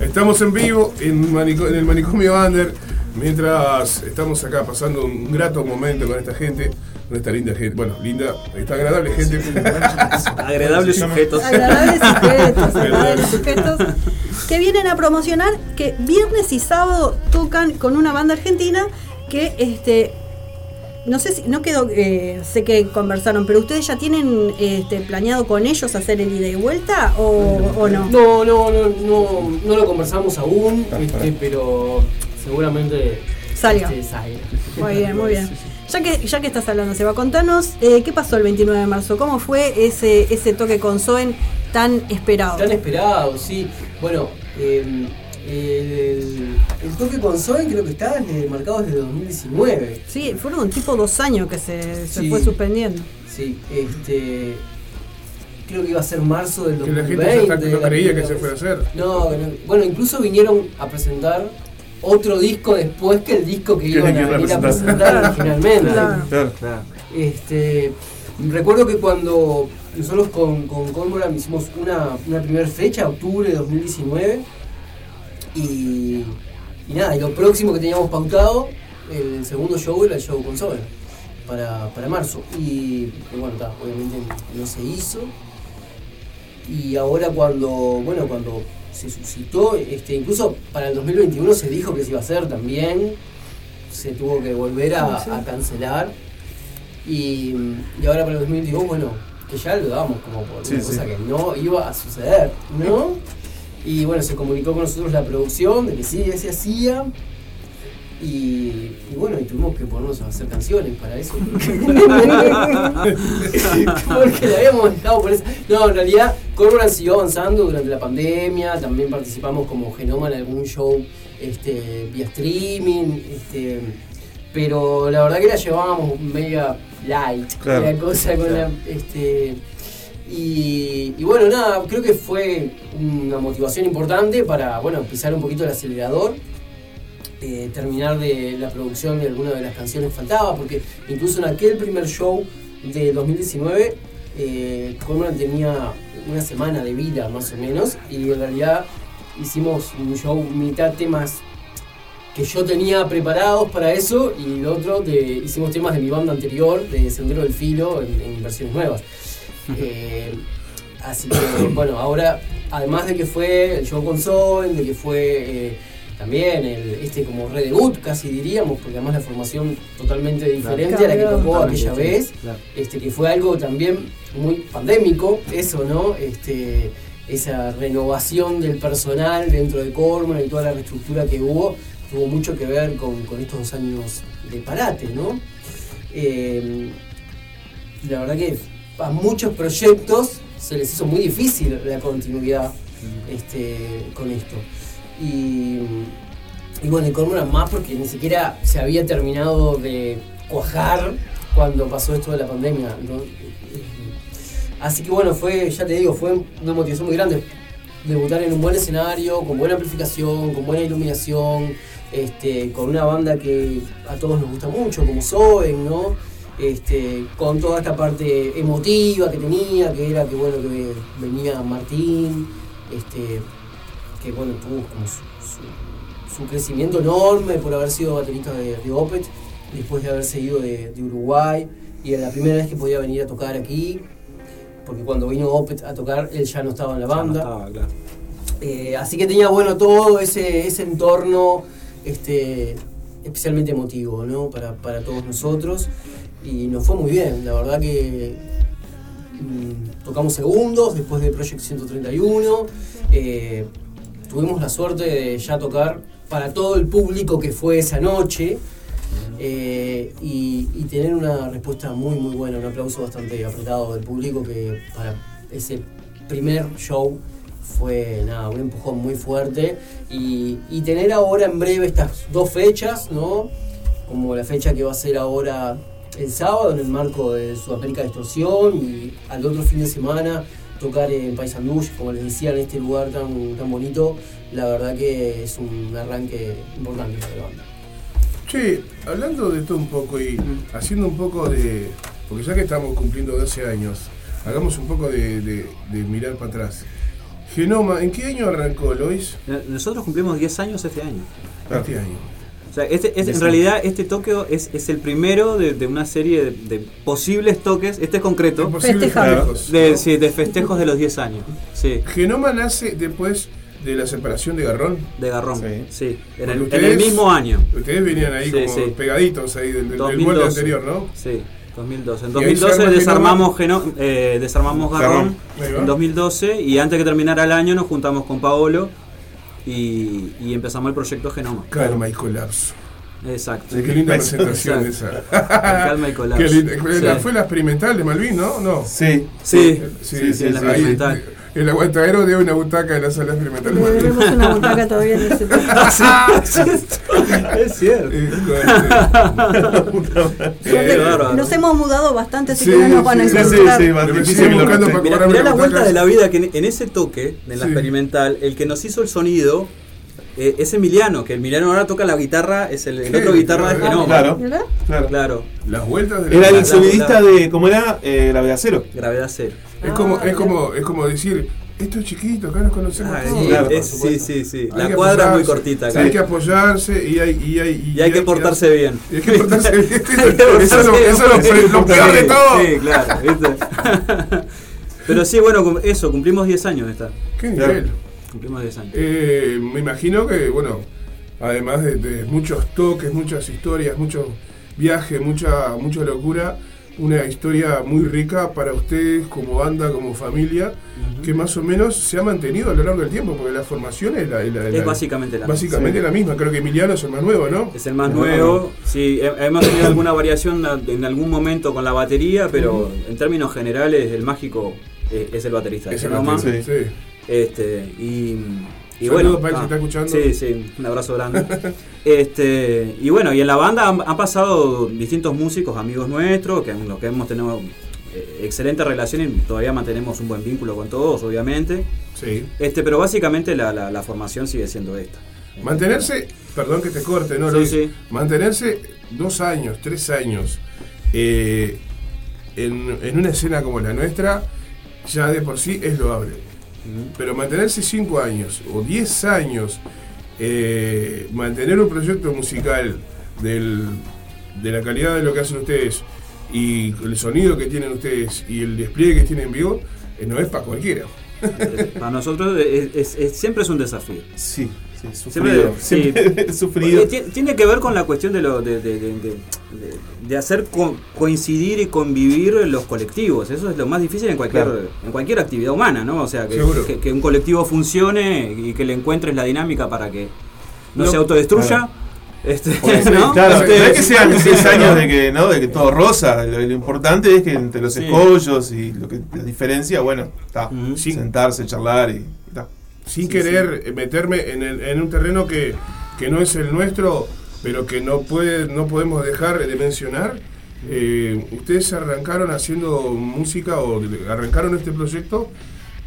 Estamos en vivo en, manico- en el manicomio Under. Mientras estamos acá pasando un grato momento con esta gente, con esta linda gente, bueno, linda, esta agradable gente. Agradables sujetos. Agradables sujetos, agradables sujetos que vienen a promocionar que viernes y sábado tocan con una banda argentina que este no sé si no quedó eh, sé que conversaron pero ustedes ya tienen este, planeado con ellos hacer el ida y vuelta o, o no No, no, no, no, no lo conversamos aún, este, pero seguramente Salga. este, salga. muy bien muy bien. Ya que ya que estás hablando Seba contanos eh, qué pasó el 29 de marzo cómo fue ese ese toque con Soen tan esperado Tan esperado, sí. Bueno, eh, el, el toque con Soen creo que está marcado desde 2019. sí fueron tipo dos años que se, se Sí. fue suspendiendo Sí, este. Creo que iba a ser marzo del Que la 2020. gente ya está- no la creía que se fuera a hacer. No, que no. bueno, incluso vinieron a presentar otro disco después que el disco que Que iban que a venir a presentar. originalmente. Claro. Claro. Este, recuerdo que cuando nosotros con, con Cormoran hicimos una, una primera fecha, octubre de 2019, y, y nada, y lo próximo que teníamos pautado, el segundo show era el show con Sober, para, para marzo. Y, y bueno, obviamente no se hizo. Y ahora cuando, bueno, cuando se suscitó, este, incluso para el 2021 se dijo que se iba a hacer también, se tuvo que volver a, cancelar. Y, y ahora para el 2022, bueno, que ya lo damos como por Sí, una sí. cosa que no iba a suceder, ¿no? Y bueno, se comunicó con nosotros la producción de que sí, se hacía. Y, y bueno, y tuvimos que ponernos a hacer canciones para eso. Porque la habíamos dejado por eso. No, en realidad, Cormoran siguió avanzando durante la pandemia. También participamos como Genoma en algún show este, vía streaming. Este, pero la verdad que la llevábamos media light. Claro. La cosa con la. Este, y, y bueno, nada, creo que fue una motivación importante para, bueno, pisar un poquito el acelerador, eh, terminar de la producción de alguna de las canciones faltaba, porque incluso en aquel primer show de 2019, eh, Cormoran tenía una semana de vida más o menos, y en realidad hicimos un show mitad temas que yo tenía preparados para eso, y el otro de, hicimos temas de mi banda anterior, de Sendero del Filo, en, en versiones nuevas. Eh, así que, bueno, ahora, además de que fue el show con Soen, de que fue eh, también el, este como redebut, casi diríamos, porque además la formación totalmente diferente a la que tocó aquella vez, claro. este, que fue algo también muy pandémico, eso, ¿no? Este, esa renovación del personal dentro de Corman y toda la reestructura que hubo, tuvo mucho que ver con, con estos dos años de parate, ¿no? Eh, la verdad que a muchos proyectos se les hizo muy difícil la continuidad este, con esto. Y, y bueno, y Cormoran más porque ni siquiera se había terminado de cuajar cuando pasó esto de la pandemia. ¿no? Así que bueno, fue, ya te digo, fue una motivación muy grande. Debutar en un buen escenario, con buena amplificación, con buena iluminación, este, con una banda que a todos nos gusta mucho, como Soen, ¿no? Este, con toda esta parte emotiva que tenía, que era que bueno que venía Martín, este, que bueno tuvo como su, su- su crecimiento enorme por haber sido baterista de, de Opet, después de haberse ido de, de Uruguay, y era la primera vez que podía venir a tocar aquí, porque cuando vino Opet a tocar él ya no estaba en la no banda. estaba, claro. Eh, así que tenía bueno todo ese, ese entorno este, especialmente emotivo ¿no? para, para todos nosotros. Y nos fue muy bien, la verdad que mm, tocamos segundos después de Project 131. eh, tuvimos la suerte de ya tocar para todo el público que fue esa noche. eh, y, y tener una respuesta muy muy buena, un aplauso bastante apretado del público que para ese primer show fue nada, un empujón muy fuerte y, y tener ahora en breve estas dos fechas, ¿no? Como la fecha que va a ser ahora el sábado en el marco de Sudamérica Distorsión y al otro fin de semana tocar en Paysandú, como les decía, en este lugar tan, tan bonito, la verdad que es un arranque importante para la banda. Che, hablando de esto un poco y haciendo un poco de. Porque ya que estamos cumpliendo 12 años, hagamos un poco de, de- de mirar para atrás. Genoma, ¿en qué año arrancó Lois? Nosotros cumplimos 10 años este año. Este año. O sea, este, este- en realidad este toque es, es el primero de, de una serie de, de posibles toques, este es concreto, De posibles Festejamos. de, sí, de festejos de los 10 años. Sí. Genoma nace después de la separación de Garrón. De Garrón, sí. En el, Porque en el mismo año. Ustedes venían ahí Sí, como sí. pegaditos ahí del, del, del 2012. molde anterior, ¿no? Sí, 2012. En Y ahí se 2012 arma desarmamos, Geno- eh, desarmamos Garrón. En 2012 y antes que terminara el año nos juntamos con Paolo y, y empezamos el proyecto Genoma. Calma y colapso. Exacto. Sí, qué linda presentación Exacto. esa. Calma y colapso. Qué linda. La- Sí. Fue la experimental de Malvin, ¿no? No. Sí. Sí, sí, sí, sí, la experimental. El aguantadero de una butaca en la sala experimental de Le debemos una butaca todavía en ese es cierto. Bárbaro. Nos hemos mudado bastante, así Sí, que no nos van a encontrar. sí, sí, Mirá, la la vuelta de la vida que en, en ese toque, en la Sí. experimental, el que nos hizo el sonido eh, es Emiliano, que Emiliano ahora toca la guitarra, es el, otro guitarra de Claro, Genoma. claro. claro. claro. Las vueltas de Era la el sonidista de, ¿cómo era? Eh, Gravedad Cero. Gravedad Cero. Es como, es como, es como decir, esto es chiquito, acá nos conocemos Ah, todos. sí, Claro, es- sí, sí, sí. Hay La cuadra es muy cortita acá. Hay que apoyarse y hay, y hay, Y hay que portarse bien. y hay que portarse bien. Eso es lo, peor de todo. Sí, claro. ¿viste? Pero sí, bueno, eso, cumplimos 10 años esta. Qué nivel. Cumplimos 10 años. Eh, me imagino que, bueno, además de, de muchos toques, muchas historias, muchos viajes, mucha, mucha locura, una historia muy rica para ustedes como banda, como familia, que más o menos se ha mantenido a lo largo del tiempo, porque la formación es, la, la- Es la- básicamente la básicamente misma. la misma. Creo que Emiliano es el más nuevo, ¿no? Es el más nuevo. Sí, he- hemos tenido alguna variación en algún momento con la batería, pero en términos generales el mágico eh, es el baterista Es el baterista, sí. Este, y, y Saludos bueno. para él, ah, está escuchando. Sí, sí, un abrazo grande. este, y bueno, y en la banda han, han pasado distintos músicos, amigos nuestros, que, los que hemos tenido eh, excelente relación y todavía mantenemos un buen vínculo con todos, obviamente. Sí. Este, pero básicamente la, la- la formación sigue siendo esta. Mantenerse, perdón que te corte, ¿no? Sí, Luis? sí. Mantenerse dos años, tres años eh, en, en una escena como la nuestra, ya de por sí es loable. Pero mantenerse cinco años o diez años, eh, mantener un proyecto musical del- de la calidad de lo que hacen ustedes y el sonido que tienen ustedes y el despliegue que tienen en vivo, eh, no es para cualquiera. Para nosotros es- es- es- siempre es un desafío. Sí, sí, Siempre- sufrido. Siempre sufrido. Eh, ti- Tiene que ver con la cuestión de, lo, de, de- de- de- hacer co- coincidir y convivir los colectivos. Eso es lo más difícil en cualquier, Claro. en cualquier actividad humana, ¿no? O sea, que, que- que un colectivo funcione y que le encuentres la dinámica para que no, No, se autodestruya. claro. Este, ¿no? Claro, Este, no es que sean seis años de que, ¿no? de que todo rosa. Lo, lo importante es que entre los Sí. escollos y lo que la diferencia, bueno, está. Sentarse, charlar y. está. Sin Sí, querer eh, meterme en, el- en un terreno que, que no es el nuestro, pero que no puede no podemos dejar de mencionar. Eh, ustedes arrancaron haciendo música o arrancaron este proyecto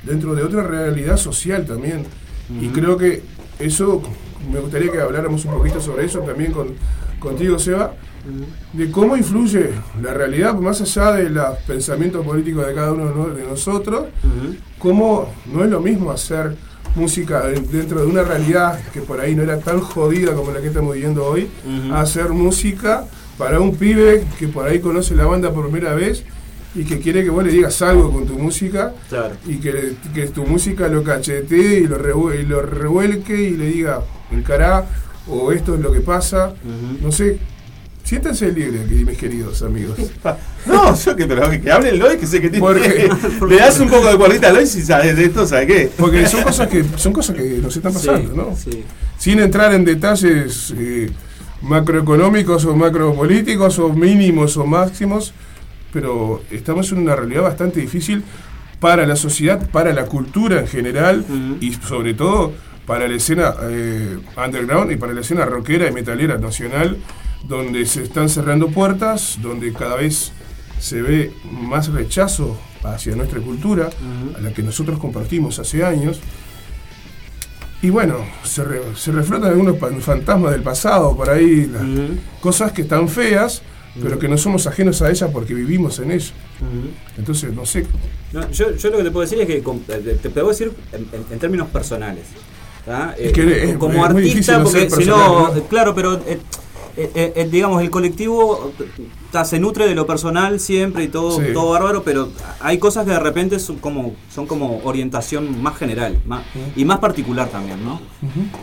dentro de otra realidad social también. Y creo que eso, me gustaría que habláramos un poquito sobre eso también con, contigo, Seba, de cómo influye la realidad, más allá de los pensamientos políticos de cada uno de nosotros, cómo no es lo mismo hacer música de- dentro de una realidad que por ahí no era tan jodida como la que estamos viviendo hoy, a hacer música para un pibe que por ahí conoce la banda por primera vez y que quiere que vos le digas algo con tu música Claro. y que, que tu música lo cachetee y lo, revue- y lo revuelque y le diga el cará o esto es lo que pasa. No sé, siéntanse libres, aquí, mis queridos amigos. No, yo que, pero que, hablen Lois, que sé que tiene. Porque- Le das un poco de cuerdita a Lois y sabes de esto, ¿sabes qué? Porque son cosas que son cosas que nos están pasando, Sí, ¿no? sí. Sin entrar en detalles eh, macroeconómicos o macropolíticos o mínimos o máximos, pero estamos en una realidad bastante difícil para la sociedad, para la cultura en general y sobre todo para la escena eh, underground y para la escena rockera y metalera nacional, donde se están cerrando puertas, donde cada vez se ve más rechazo hacia nuestra cultura, a la que nosotros compartimos hace años. Y bueno, se, re- se reflotan algunos fantasmas del pasado, por ahí, las cosas que están feas, pero que no somos ajenos a ellas porque vivimos en ellas. Entonces, no sé, No, yo, yo lo que te puedo decir es que te, puedo decir en, en- en términos personales. ¿tá? Es que es- como es artista, porque si no, ¿no? claro, pero eh, eh, eh, eh, digamos, el colectivo ta, se nutre de lo personal siempre y todo, Sí. todo bárbaro, pero hay cosas que de repente son como, son como orientación más general más, y más particular también, ¿no?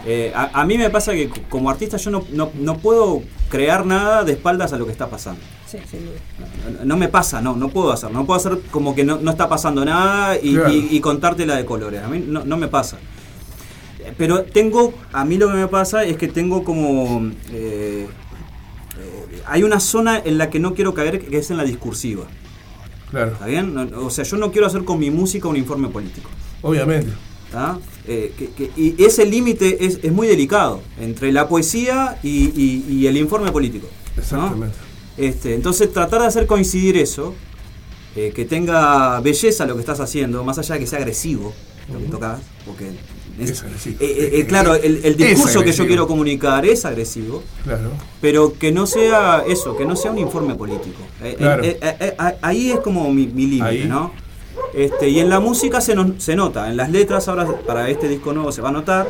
Eh, a, a mí me pasa que como artista yo no, no, no puedo crear nada de espaldas a lo que está pasando. Sí, sin duda. No, no me pasa, no, no puedo hacer. No puedo hacer como que no, no está pasando nada y, Claro. y- y contártela de colores. A mí no, no me pasa. Pero tengo, a mí lo que me pasa es que tengo como... eh, hay una zona en la que no quiero caer que es en la discursiva. claro, ¿Está bien? No- O sea, yo no quiero hacer con mi música un informe político. obviamente. Eh, que- que- y ese límite es, es muy delicado entre la poesía y, y- y el informe político. ¿no? Exactamente. Este, entonces tratar de hacer coincidir eso, eh, que tenga belleza lo que estás haciendo, más allá de que sea agresivo lo que tocas, porque es- Es agresivo. eh, eh, eh, claro, el, discurso que yo quiero comunicar es agresivo, Claro. pero que no sea eso, que no sea un informe político. Claro. ahí es como mi, mi límite. ¿no? Este, y en la música se, nos- se nota, en las letras ahora para este disco nuevo se va a notar,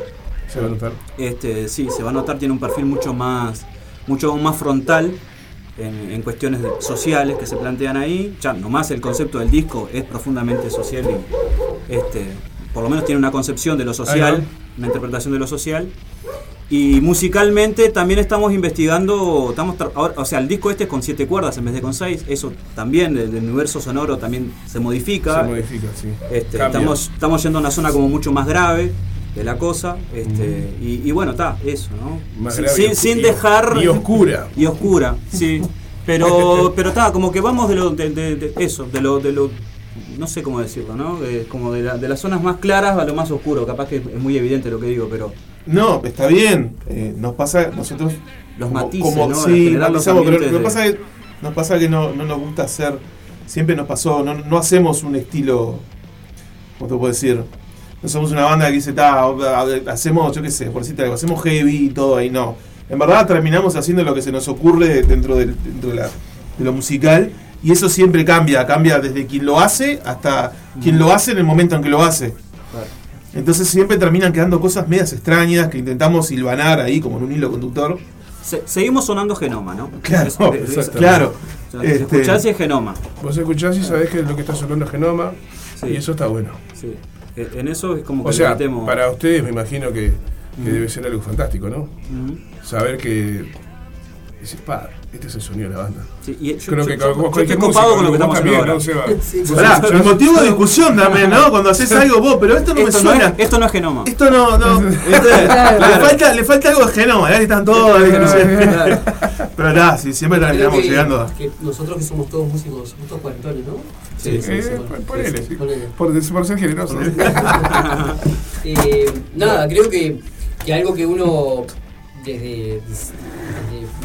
Se va a notar. este, sí, se va a notar, tiene un perfil mucho más, mucho más frontal en, en cuestiones sociales que se plantean ahí. Ya, nomás el concepto del disco es profundamente social y este, por lo menos tiene una concepción de lo social, una interpretación de lo social. Y musicalmente también estamos investigando, estamos ahora- o sea, el disco este es con siete cuerdas en vez de con seis, eso también del universo sonoro también se modifica. Se modifica, sí. Este, estamos, estamos yendo a una zona como mucho más grave de la cosa. Este, y, y bueno, está, eso, ¿no? Más sin, grave sin- y- sin y- dejar. y oscura. Y oscura, sí. Pero, pero está, como que vamos de lo, de, de- de eso, de lo, de lo, no sé cómo decirlo, ¿no? De- como de, la- de las zonas más claras a lo más oscuro. Capaz que es muy evidente lo que digo, pero No, está bien. Eh, nos pasa, nosotros. Los como- matices, como- ¿no? Sí, matizamos, pero lo que pasa es que nos pasa que no, no nos gusta hacer. Siempre nos pasó, no, no hacemos un estilo. ¿Cómo te puedo decir? No somos una banda que dice, "Ta, hacemos, yo qué sé, por decirte algo, hacemos heavy y todo ahí, no. En verdad terminamos haciendo lo que se nos ocurre dentro, del- dentro de, la- de lo musical y eso siempre cambia, cambia desde quien lo hace hasta quien lo hace en el momento en que lo hace. Entonces siempre terminan quedando cosas medias extrañas que intentamos silvanar ahí como en un hilo conductor. se- seguimos sonando genoma, ¿no? Claro, Es- es- es- claro. o sea, si Este- escuchás y es genoma. Vos escuchás y sabés que lo que está sonando es genoma Sí. y eso está bueno. Sí. Eh, En eso es como que O sea, metemos- para ustedes me imagino que, que Mm. debe ser algo fantástico, ¿no? Saber que. Dices, pa, este es el sonido de la banda. Sí, y yo- Creo yo- que yo- cualquier estoy copado músico, con lo que estamos haciendo ahora. ¿no? Sí, sí. Pará, el motivo de discusión también, ¿no? Cuando haces algo vos, pero esto no me no, suena. es, esto no es genoma. Esto no, no. Este, Le, falta, le falta algo de genoma, ya que están todos. ahí que no sé. Claro. Pero nada, sí, siempre terminamos que- llegando a. que nosotros que somos todos músicos, somos todos cuarentones, ¿no? Sí, sí, Eh, sí. pon- ponele, sí. Ponele. Por, por ser generoso. Eh, nada, creo que, que algo que uno desde, desde,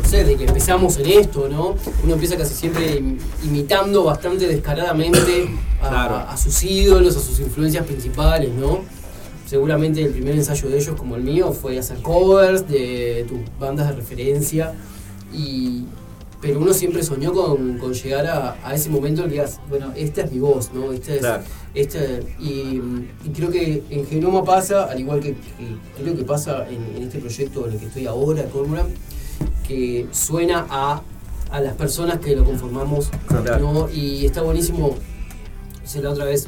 no sé, desde que empezamos en esto, ¿no? Uno empieza casi siempre im- imitando bastante descaradamente a, Claro. a sus ídolos, a sus influencias principales, ¿no? Seguramente el primer ensayo de ellos, como el mío, fue hacer covers de tus bandas de referencia. Y, pero uno siempre soñó con, con llegar a, a ese momento en que digas, bueno, esta es mi voz, ¿no? Esta es, Claro. esta- y, y creo que en Genoma pasa, al igual que, que creo que pasa en, en este proyecto en el que estoy ahora, Cormoran, que suena a, a las personas que lo conformamos, Claro. ¿no? Y está buenísimo. O sea, la otra vez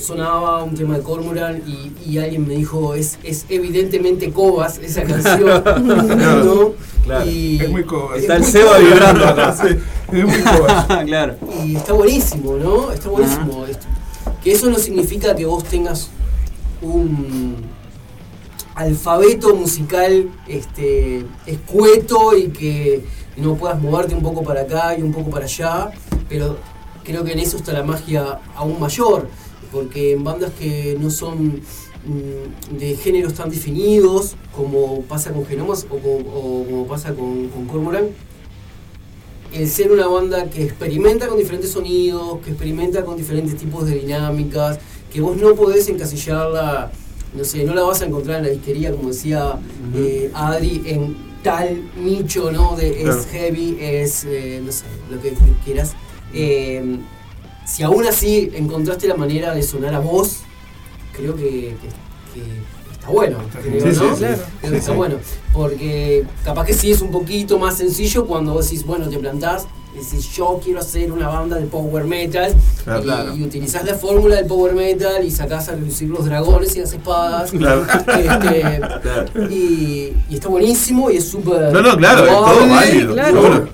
sonaba un tema de Cormoran y, y alguien me dijo, es, es evidentemente Cobas esa canción. ¿no? Claro. Y, Es muy cobas. Está el Seba vibrando acá. Es muy cobas. claro. Y está buenísimo, ¿no? Está buenísimo. esto. Que eso no significa que vos tengas un alfabeto musical este, escueto y que no puedas moverte un poco para acá y un poco para allá, pero creo que en eso está la magia aún mayor, porque en bandas que no son mm, de géneros tan definidos como pasa con Genomas o, co- o como pasa con, con Cormoran, el ser una banda que experimenta con diferentes sonidos, que experimenta con diferentes tipos de dinámicas, que vos no podés encasillarla, no sé, no la vas a encontrar en la disquería, como decía eh, Adri, en tal nicho, ¿no? De Claro. es heavy, es, eh, no sé, lo que quieras. Eh, si aún así encontraste la manera de sonar a vos, creo que, que- que está bueno. creo, Sí, ¿no? sí. Creo Sí, que está bueno. Porque capaz que sí es un poquito más sencillo cuando vos decís, bueno, te plantás, decís, yo quiero hacer una banda de power metal Claro. y, Claro. y utilizás la fórmula del power metal y sacás a relucir los dragones y las espadas. Claro. Este, y, y está buenísimo y es súper. No, no, claro, es todo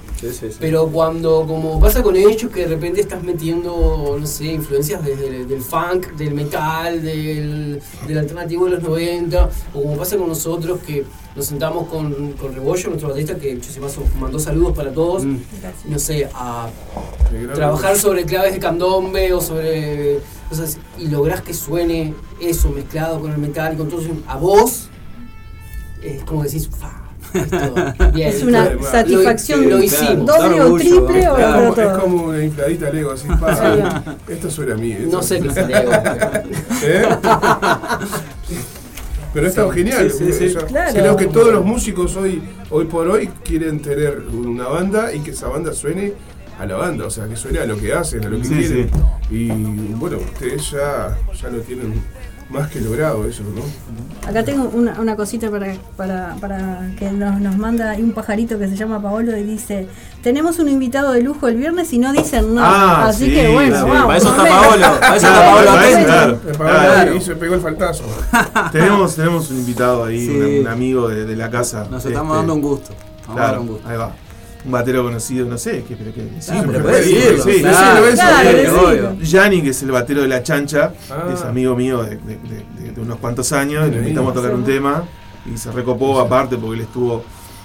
Pero cuando, como pasa con ellos, que de repente estás metiendo, no sé, influencias desde del funk, del metal, del, del alternativo de los 90, o como pasa con nosotros, que nos sentamos con, con Rebollo, nuestro baterista, que yo se mandó saludos para todos, no sé, a trabajar sobre claves de candombe o sobre cosas y lográs que suene eso mezclado con el metal y con todo eso a vos, es como decís, "Fa, esto, bien". Es una satisfacción lo, hicimos. doble o triple o Es como, todo. es como una infladita Lego, así, pa, esto suena a mí. No sé qué es Lego. ¿Eh? Pero está Sí, genial. sí, sí, Claro. Creo que todos los músicos hoy, hoy por hoy quieren tener una banda y que esa banda suene a la banda, o sea, que suene a lo que hacen, a lo que Sí, quieren. Y bueno, ustedes ya, ya lo tienen más que logrado eso, ¿no? Acá tengo una, una cosita para, para, para que nos, nos manda un pajarito que se llama Paolo y dice, tenemos un invitado de lujo el viernes y no dicen nada. Ah, Así sí, que bueno, sí. vamos. Para eso está. Paolo, para eso está Paolo atento. claro, Claro. Y se pegó el faltazo. tenemos, tenemos un invitado ahí, Sí. un, un amigo de, de la casa. Nos estamos dando un gusto. Vamos a Claro, dar un gusto. ahí va. Un batero conocido, no sé, ¿qué, pero? Sí, Ah, pero pero puede sí, decirlo, sí, claro, decilo, claro. Yanni, que es el batero de la chancha, Ah. es amigo mío de, de- de- de- de unos cuantos años, y le Sí. invitamos a tocar un tema y se recopó aparte porque él estuvo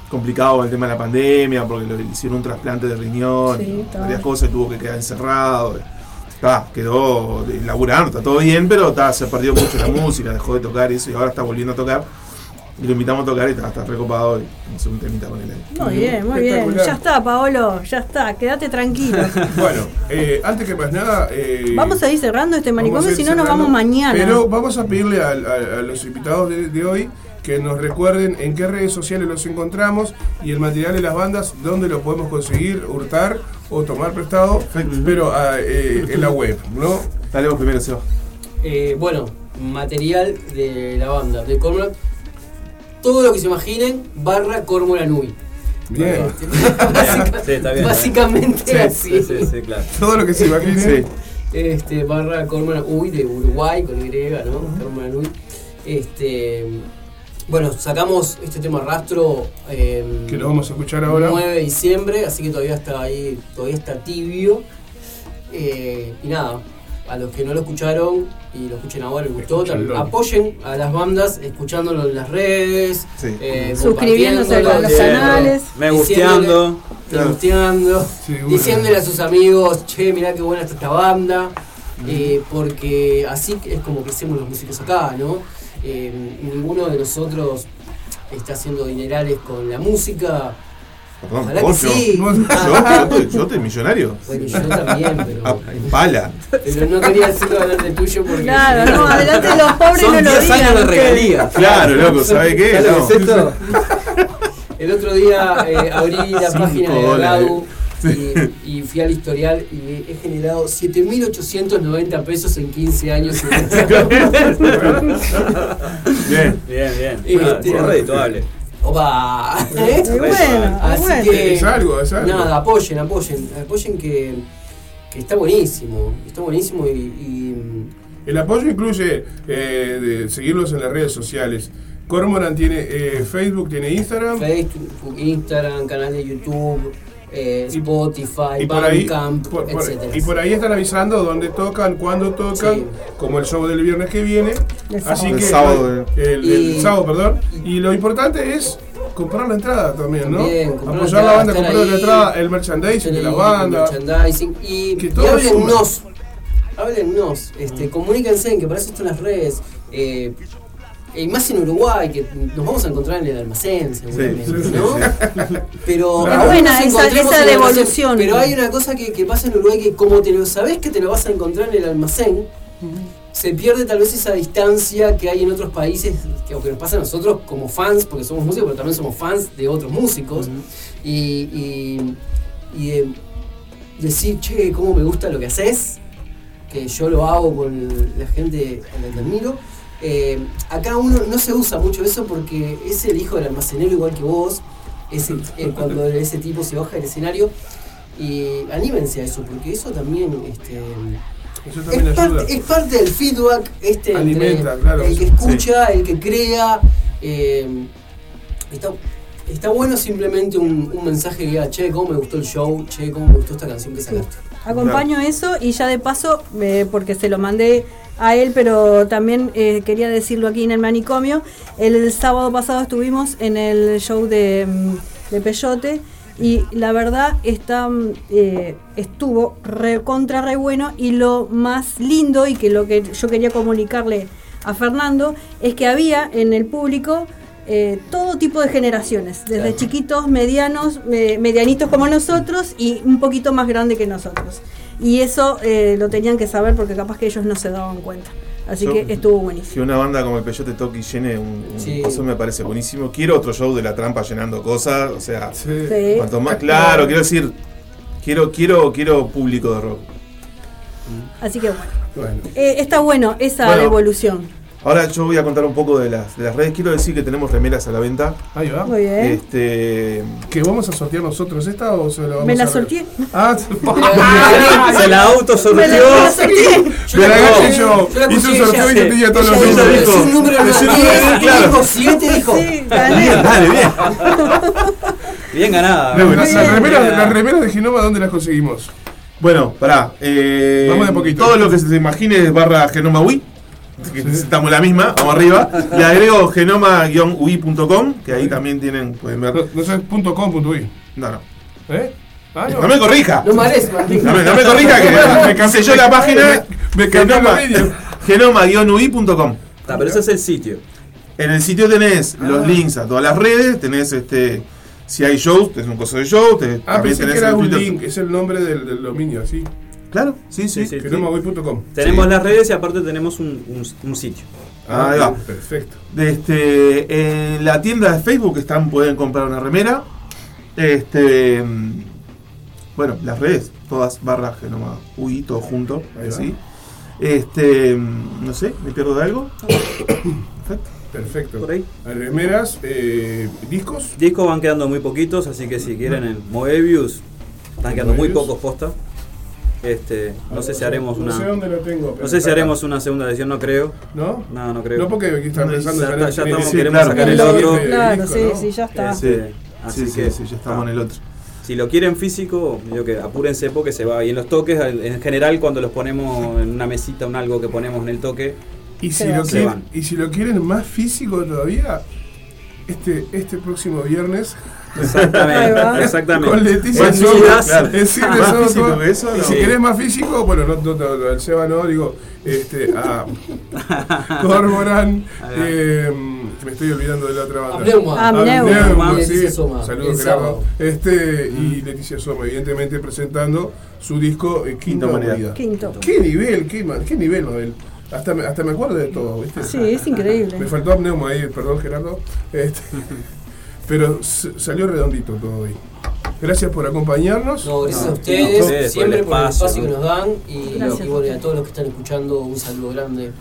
complicado con el tema de la pandemia, porque le hicieron un trasplante de riñón, Sí, y varias cosas, y tuvo que quedar encerrado. Está, quedó laburando, está todo bien, pero está, se perdió mucho la música, dejó de tocar y eso, y ahora está volviendo a tocar. Y lo invitamos a tocar y está, está recopado y hacer un temita con él ahí. Muy bien, muy bien. Ya está, Paolo, ya está. Quédate tranquilo. Bueno, eh, antes que más nada. eh, Vamos a ir cerrando este manicomio, si no nos vamos mañana. Pero vamos a pedirle a, a- a los invitados de, de hoy que nos recuerden en qué redes sociales los encontramos y el material de las bandas, dónde lo podemos conseguir, hurtar o tomar prestado, pero ah, eh, en la web, ¿no? Dale vos primero, Seba. Eh, bueno, material de la banda, de Cormoran. Todo lo que se imaginen, barra Cormoran Uy. Bien. Básica- Sí, está bien. Básicamente Sí, así. Sí, sí, sí, claro. Todo lo que se imaginen. Sí. Este, barra Cormoran Uy de Uruguay con Y, ¿no? Cormoran Uy. Este, bueno, sacamos este tema rastro eh, Que lo vamos a escuchar ahora. 9 de diciembre, así que todavía está ahí, todavía está tibio. Eh, y nada, a los que no lo escucharon y lo escuchen ahora, les gustó, también apoyen a las bandas escuchándolo en las redes, Sí. eh, Suscribiéndose a los compartiéndolo, canales. Me diciéndole- gusteando. me gusteando, diciéndole a sus amigos, che, mirá qué buena está esta banda, eh, porque así es como crecemos los músicos acá, ¿no? Eh, ninguno de nosotros está haciendo dinerales con la música. Perdón, Ojalá que yo- sí. Yo, yo, te- yo te millonario. Bueno, yo también, pero, Ah, Pala. pero no quería decirlo delante tuyo porque. Claro, no, adelante de los pobres Son no lo 10 digan. años de regalía. Claro, loco, ¿sabe qué? ¿Sabes No. esto? El otro día eh, abrí la Cinco página de. Radu y, y fui al historial y he generado 7.890 pesos en 15 años. Bien. Bien, bien. Este- es redituable. ¡Opa! Y bueno, Así bueno. que. Es algo, es algo. Nada, apoyen, apoyen. Apoyen que, que está buenísimo. Está buenísimo y. y El apoyo incluye eh, de seguirlos en las redes sociales. Cormoran tiene eh, Facebook, tiene Instagram. Facebook, Instagram, canal de YouTube, eh, Spotify, Y por, ahí, Bandcamp, por- por- etcétera. y por ahí están avisando dónde tocan, cuándo tocan, Sí. como el show del viernes que viene. El Así sábado. que El sábado, el, el Y- sábado, perdón. Y lo importante es comprar la entrada también, ¿no? La Apoyar la entrada, banda, estar comprar la entrada, el merchandising de la banda. merchandising y, Que y todo háblennos. Háblennos, este, comuníquense, que para eso están las redes. Eh, Y más en Uruguay, que nos vamos a encontrar en el almacén, seguramente, Sí, ¿no? sí. Pero Es aún buena esa- devolución. Pero hay una cosa que, que pasa en Uruguay que como te lo sabes que te lo vas a encontrar en el almacén, se pierde tal vez esa distancia que hay en otros países, que, o que nos pasa a nosotros como fans, porque somos músicos, pero también somos fans de otros músicos. Y, y, y de decir, che, cómo me gusta lo que haces, que yo lo hago con la gente a la que admiro. Eh, acá uno no se usa mucho eso porque es el hijo del almacenero igual que vos, es el- el- cuando ese tipo se baja del escenario. Y anímense a eso, porque eso también, este, Eso también es, ayuda. parte, es parte del feedback este Alimenta, entre claro, el que sí. escucha, el que crea. eh, está, está bueno simplemente un, un mensaje que diga, che, cómo me gustó el show, che, cómo me gustó esta canción que sacaste. Acompaño eso y ya de paso, eh, porque se lo mandé a él, pero también eh, quería decirlo aquí en el manicomio. El, sábado pasado estuvimos en el show de, mm, de Peyote y la verdad está, mm, eh, estuvo re, contra re bueno y lo más lindo y que lo que yo quería comunicarle a Fernando es que había en el público eh, todo tipo de generaciones, desde Claro. chiquitos, medianos, eh, medianitos como nosotros y un poquito más grande que nosotros. Y eso eh, lo tenían que saber porque capaz que ellos no se daban cuenta. Así Yo- que estuvo buenísimo. Que una banda como el Peyote toque y llene un, un Sí. coso me parece buenísimo. Quiero otro show de la trampa llenando cosas. O sea, Sí. cuanto más claro, quiero decir, quiero, quiero, quiero público de rock. Así que bueno. Bueno. Eh, está bueno esa Bueno. devolución. Ahora yo voy a contar un poco de las, de las redes. Quiero decir que tenemos remeras a la venta. Ahí va. Muy bien. Este, ¿Que vamos a sortear nosotros esta o se la vamos Me la a sorteé. Ah, Se la autosorteó. Me la- me la sorteé. Me la gané yo. Hice un sorteo y yo tenía todos los números. dijo, "Es un número Es un más número, 10", claro. dijo 7, dijo. Bien, dale, bien. Bien ganada. Las, remeras, de Genoma, ¿dónde las conseguimos? Bueno, pará. eh, Vamos de poquito. Todo lo que se te imagine es barra Genoma Wii. Que Estamos la misma, vamos arriba. Le agrego genoma-ui.com, que ahí también tienen, pueden ver. No, no sé, punto com, punto i. No, no. ¿Eh? Ah, No me corrija. No mares. No me, no me corrija que me hice yo la página me- me genoma- genoma-ui.com. Ah, pero ese es el sitio. En el sitio tenés los links a todas las redes, tenés este si hay shows, tenés un coso de show, Ah, también pensé que tenés era el un Twitter. link, es el nombre del, del dominio, así. Claro, sí, sí. Sí, sí. Tenemos Sí. las redes y aparte tenemos un, un- un sitio. Ahí va. Perfecto. Este, en la tienda de Facebook están, pueden comprar una remera. Este, bueno, las redes, todas barra genoma UI, todo junto, así. Este, no sé, ¿me pierdo de algo? Perfecto. Perfecto. Por ahí. Remeras, eh, discos. Discos van quedando muy poquitos, así que si quieren en Moebius, están quedando muy pocos posta. Este, no sé si haremos No una. sé dónde lo tengo. pero No sé si haremos una segunda edición, no creo. ¿No? No, no creo. No, porque aquí están pensando Ya ya estamos, sí, queremos claro, sacar el otro. Claro, disco, sí, ¿no? sí, ya está. Este, así sí, que sí, ya estamos ah, en el otro. Si lo quieren físico, yo que apúrense porque se va. Y en los toques, en general, cuando los ponemos en una mesita, un algo que ponemos en el toque, Y si, Se lo quieren, van. y si lo quieren más físico todavía, este, este próximo viernes Exactamente, exactamente. con Leticia medidas, claro. en Cirque Más Sosa. físico que eso, Y no. si querés más físico, bueno, no, no, no, no, el Seba no, digo, este, a Cormoran, eh, me estoy olvidando de la otra banda. Sí. Saludos Gerardo. Este, y Leticia Soma, evidentemente presentando su disco eh, Quinta Humanidad. Quinto. ¿Qué nivel, qué, qué nivel, Mabel? Hasta me, hasta me acuerdo de todo, ¿viste? Sí, es increíble. Me faltó Amneuma ahí, perdón Gerardo. Este, pero salió redondito todo ahí. Gracias por acompañarnos. No, gracias a No, ustedes, por siempre por el espacio, que ¿no? nos dan y, Gracias y bueno, y a a todos los que están escuchando un saludo grande.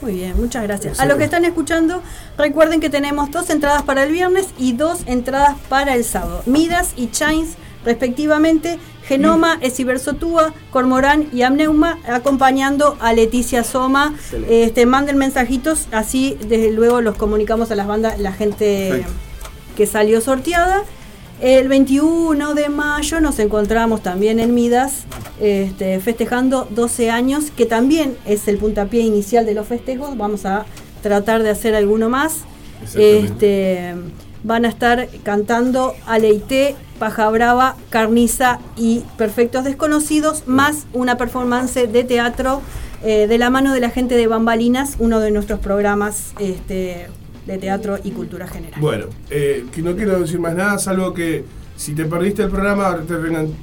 Muy bien, muchas gracias. A los que están escuchando, recuerden que tenemos dos entradas para el viernes y dos entradas para el sábado. Midas y Chains, respectivamente. Genoma, Esiversotúa, Cormorán y Amneuma, acompañando a Leticia Soma. Excelente. Este, manden mensajitos, así desde luego los comunicamos a las bandas, la gente Perfecto. Que salió sorteada. El 21 de mayo nos encontramos también en Midas, este, festejando 12 años, que también es el puntapié inicial de los festejos. Vamos a tratar de hacer alguno más. Este, van a estar cantando Aleité, Paja Brava, Carniza y Perfectos Desconocidos, más una performance de teatro eh, de la mano de la gente de Bambalinas, uno de nuestros programas este, de teatro y cultura general. Bueno, eh, que no quiero decir más nada, salvo que si te perdiste el programa,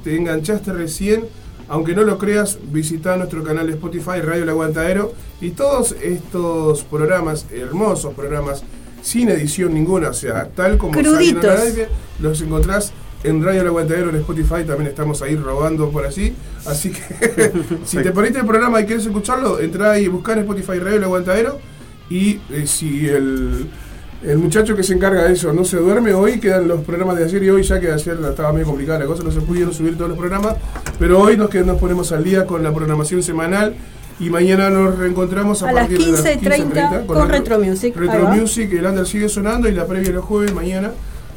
te, enganchaste recién, aunque no lo creas, visita nuestro canal de Spotify, Radio El Aguantadero, y todos estos programas, hermosos programas, sin edición ninguna, o sea, tal como salen Cruditos. al aire, los encontrás en Radio El Aguantadero en Spotify, también estamos ahí robando por allí, así que si te perdiste el programa y quieres escucharlo, entra ahí y buscar en Spotify Radio El Aguantadero, y eh, si el, el muchacho que se encarga de eso no se duerme, hoy quedan los programas de ayer y hoy ya que ayer estaba medio complicada la cosa, no se pudieron subir todos los programas, pero hoy nos, que nos ponemos al día con la programación semanal y mañana nos reencontramos a, A las partir de las 15:30 con Retro Music, Retro. Music, el under sigue sonando y la previa los jueves mañana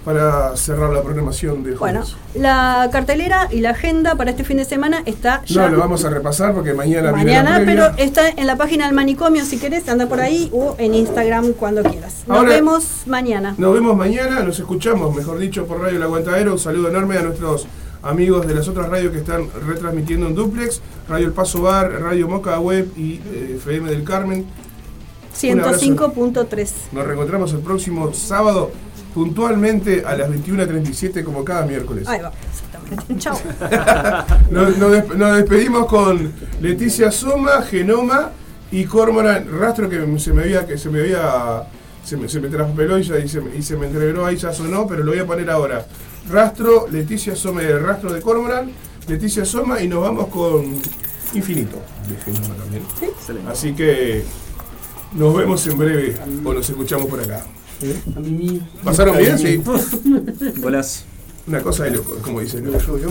para cerrar la programación de Bueno, la cartelera y la agenda para este fin de semana está ya. No, lo vamos a repasar porque mañana, viene la Mañana, pero está en la página del manicomio si querés, anda por ahí o en Instagram cuando quieras. Nos vemos mañana. Nos vemos mañana, nos escuchamos, mejor dicho, por Radio El Aguantadero. Un saludo enorme a nuestros amigos de las otras radios que están retransmitiendo en Duplex, Radio El Paso Bar, Radio Moca Web y eh, FM del Carmen. Un abrazo. 105.3. Nos reencontramos el próximo sábado puntualmente a las 21.37 como cada miércoles. Ahí va, exactamente. Chao. Nos, nos desp- nos despedimos con Leticia Soma, Genoma y Cormoran Rastro que se me había que se me había se me, se me traspeló y, ya- y se, me- y se me entreveró ahí ya sonó, pero lo voy a poner ahora. Rastro, Leticia Soma el rastro de Cormoran, Leticia Soma y nos vamos con Infinito de Genoma también. Así que nos vemos en breve o nos escuchamos por acá. ¿Pasaron bien? Sí. Buenas. Una cosa de loco, como dicen. ¿no? Soledad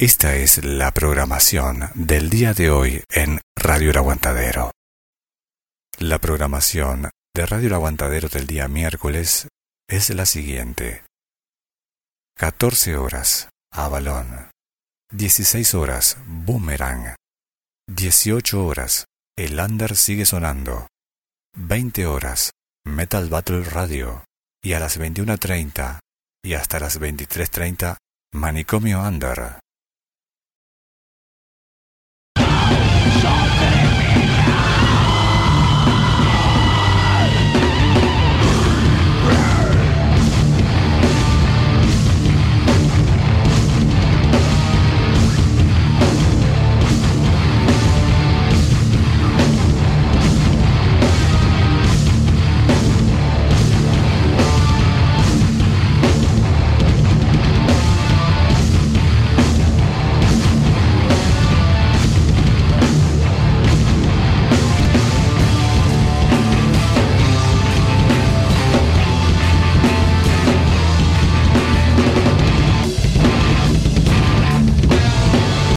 Esta es la programación del día de hoy en Radio El Aguantadero. La programación de Radio El Aguantadero del día miércoles es la siguiente. 14 horas, Avalón. 16 horas, Boomerang. 18 horas, El Under sigue sonando. 20 horas, Metal Battle Radio. Y a las 21.30 y hasta las 23.30, Manicomio Under.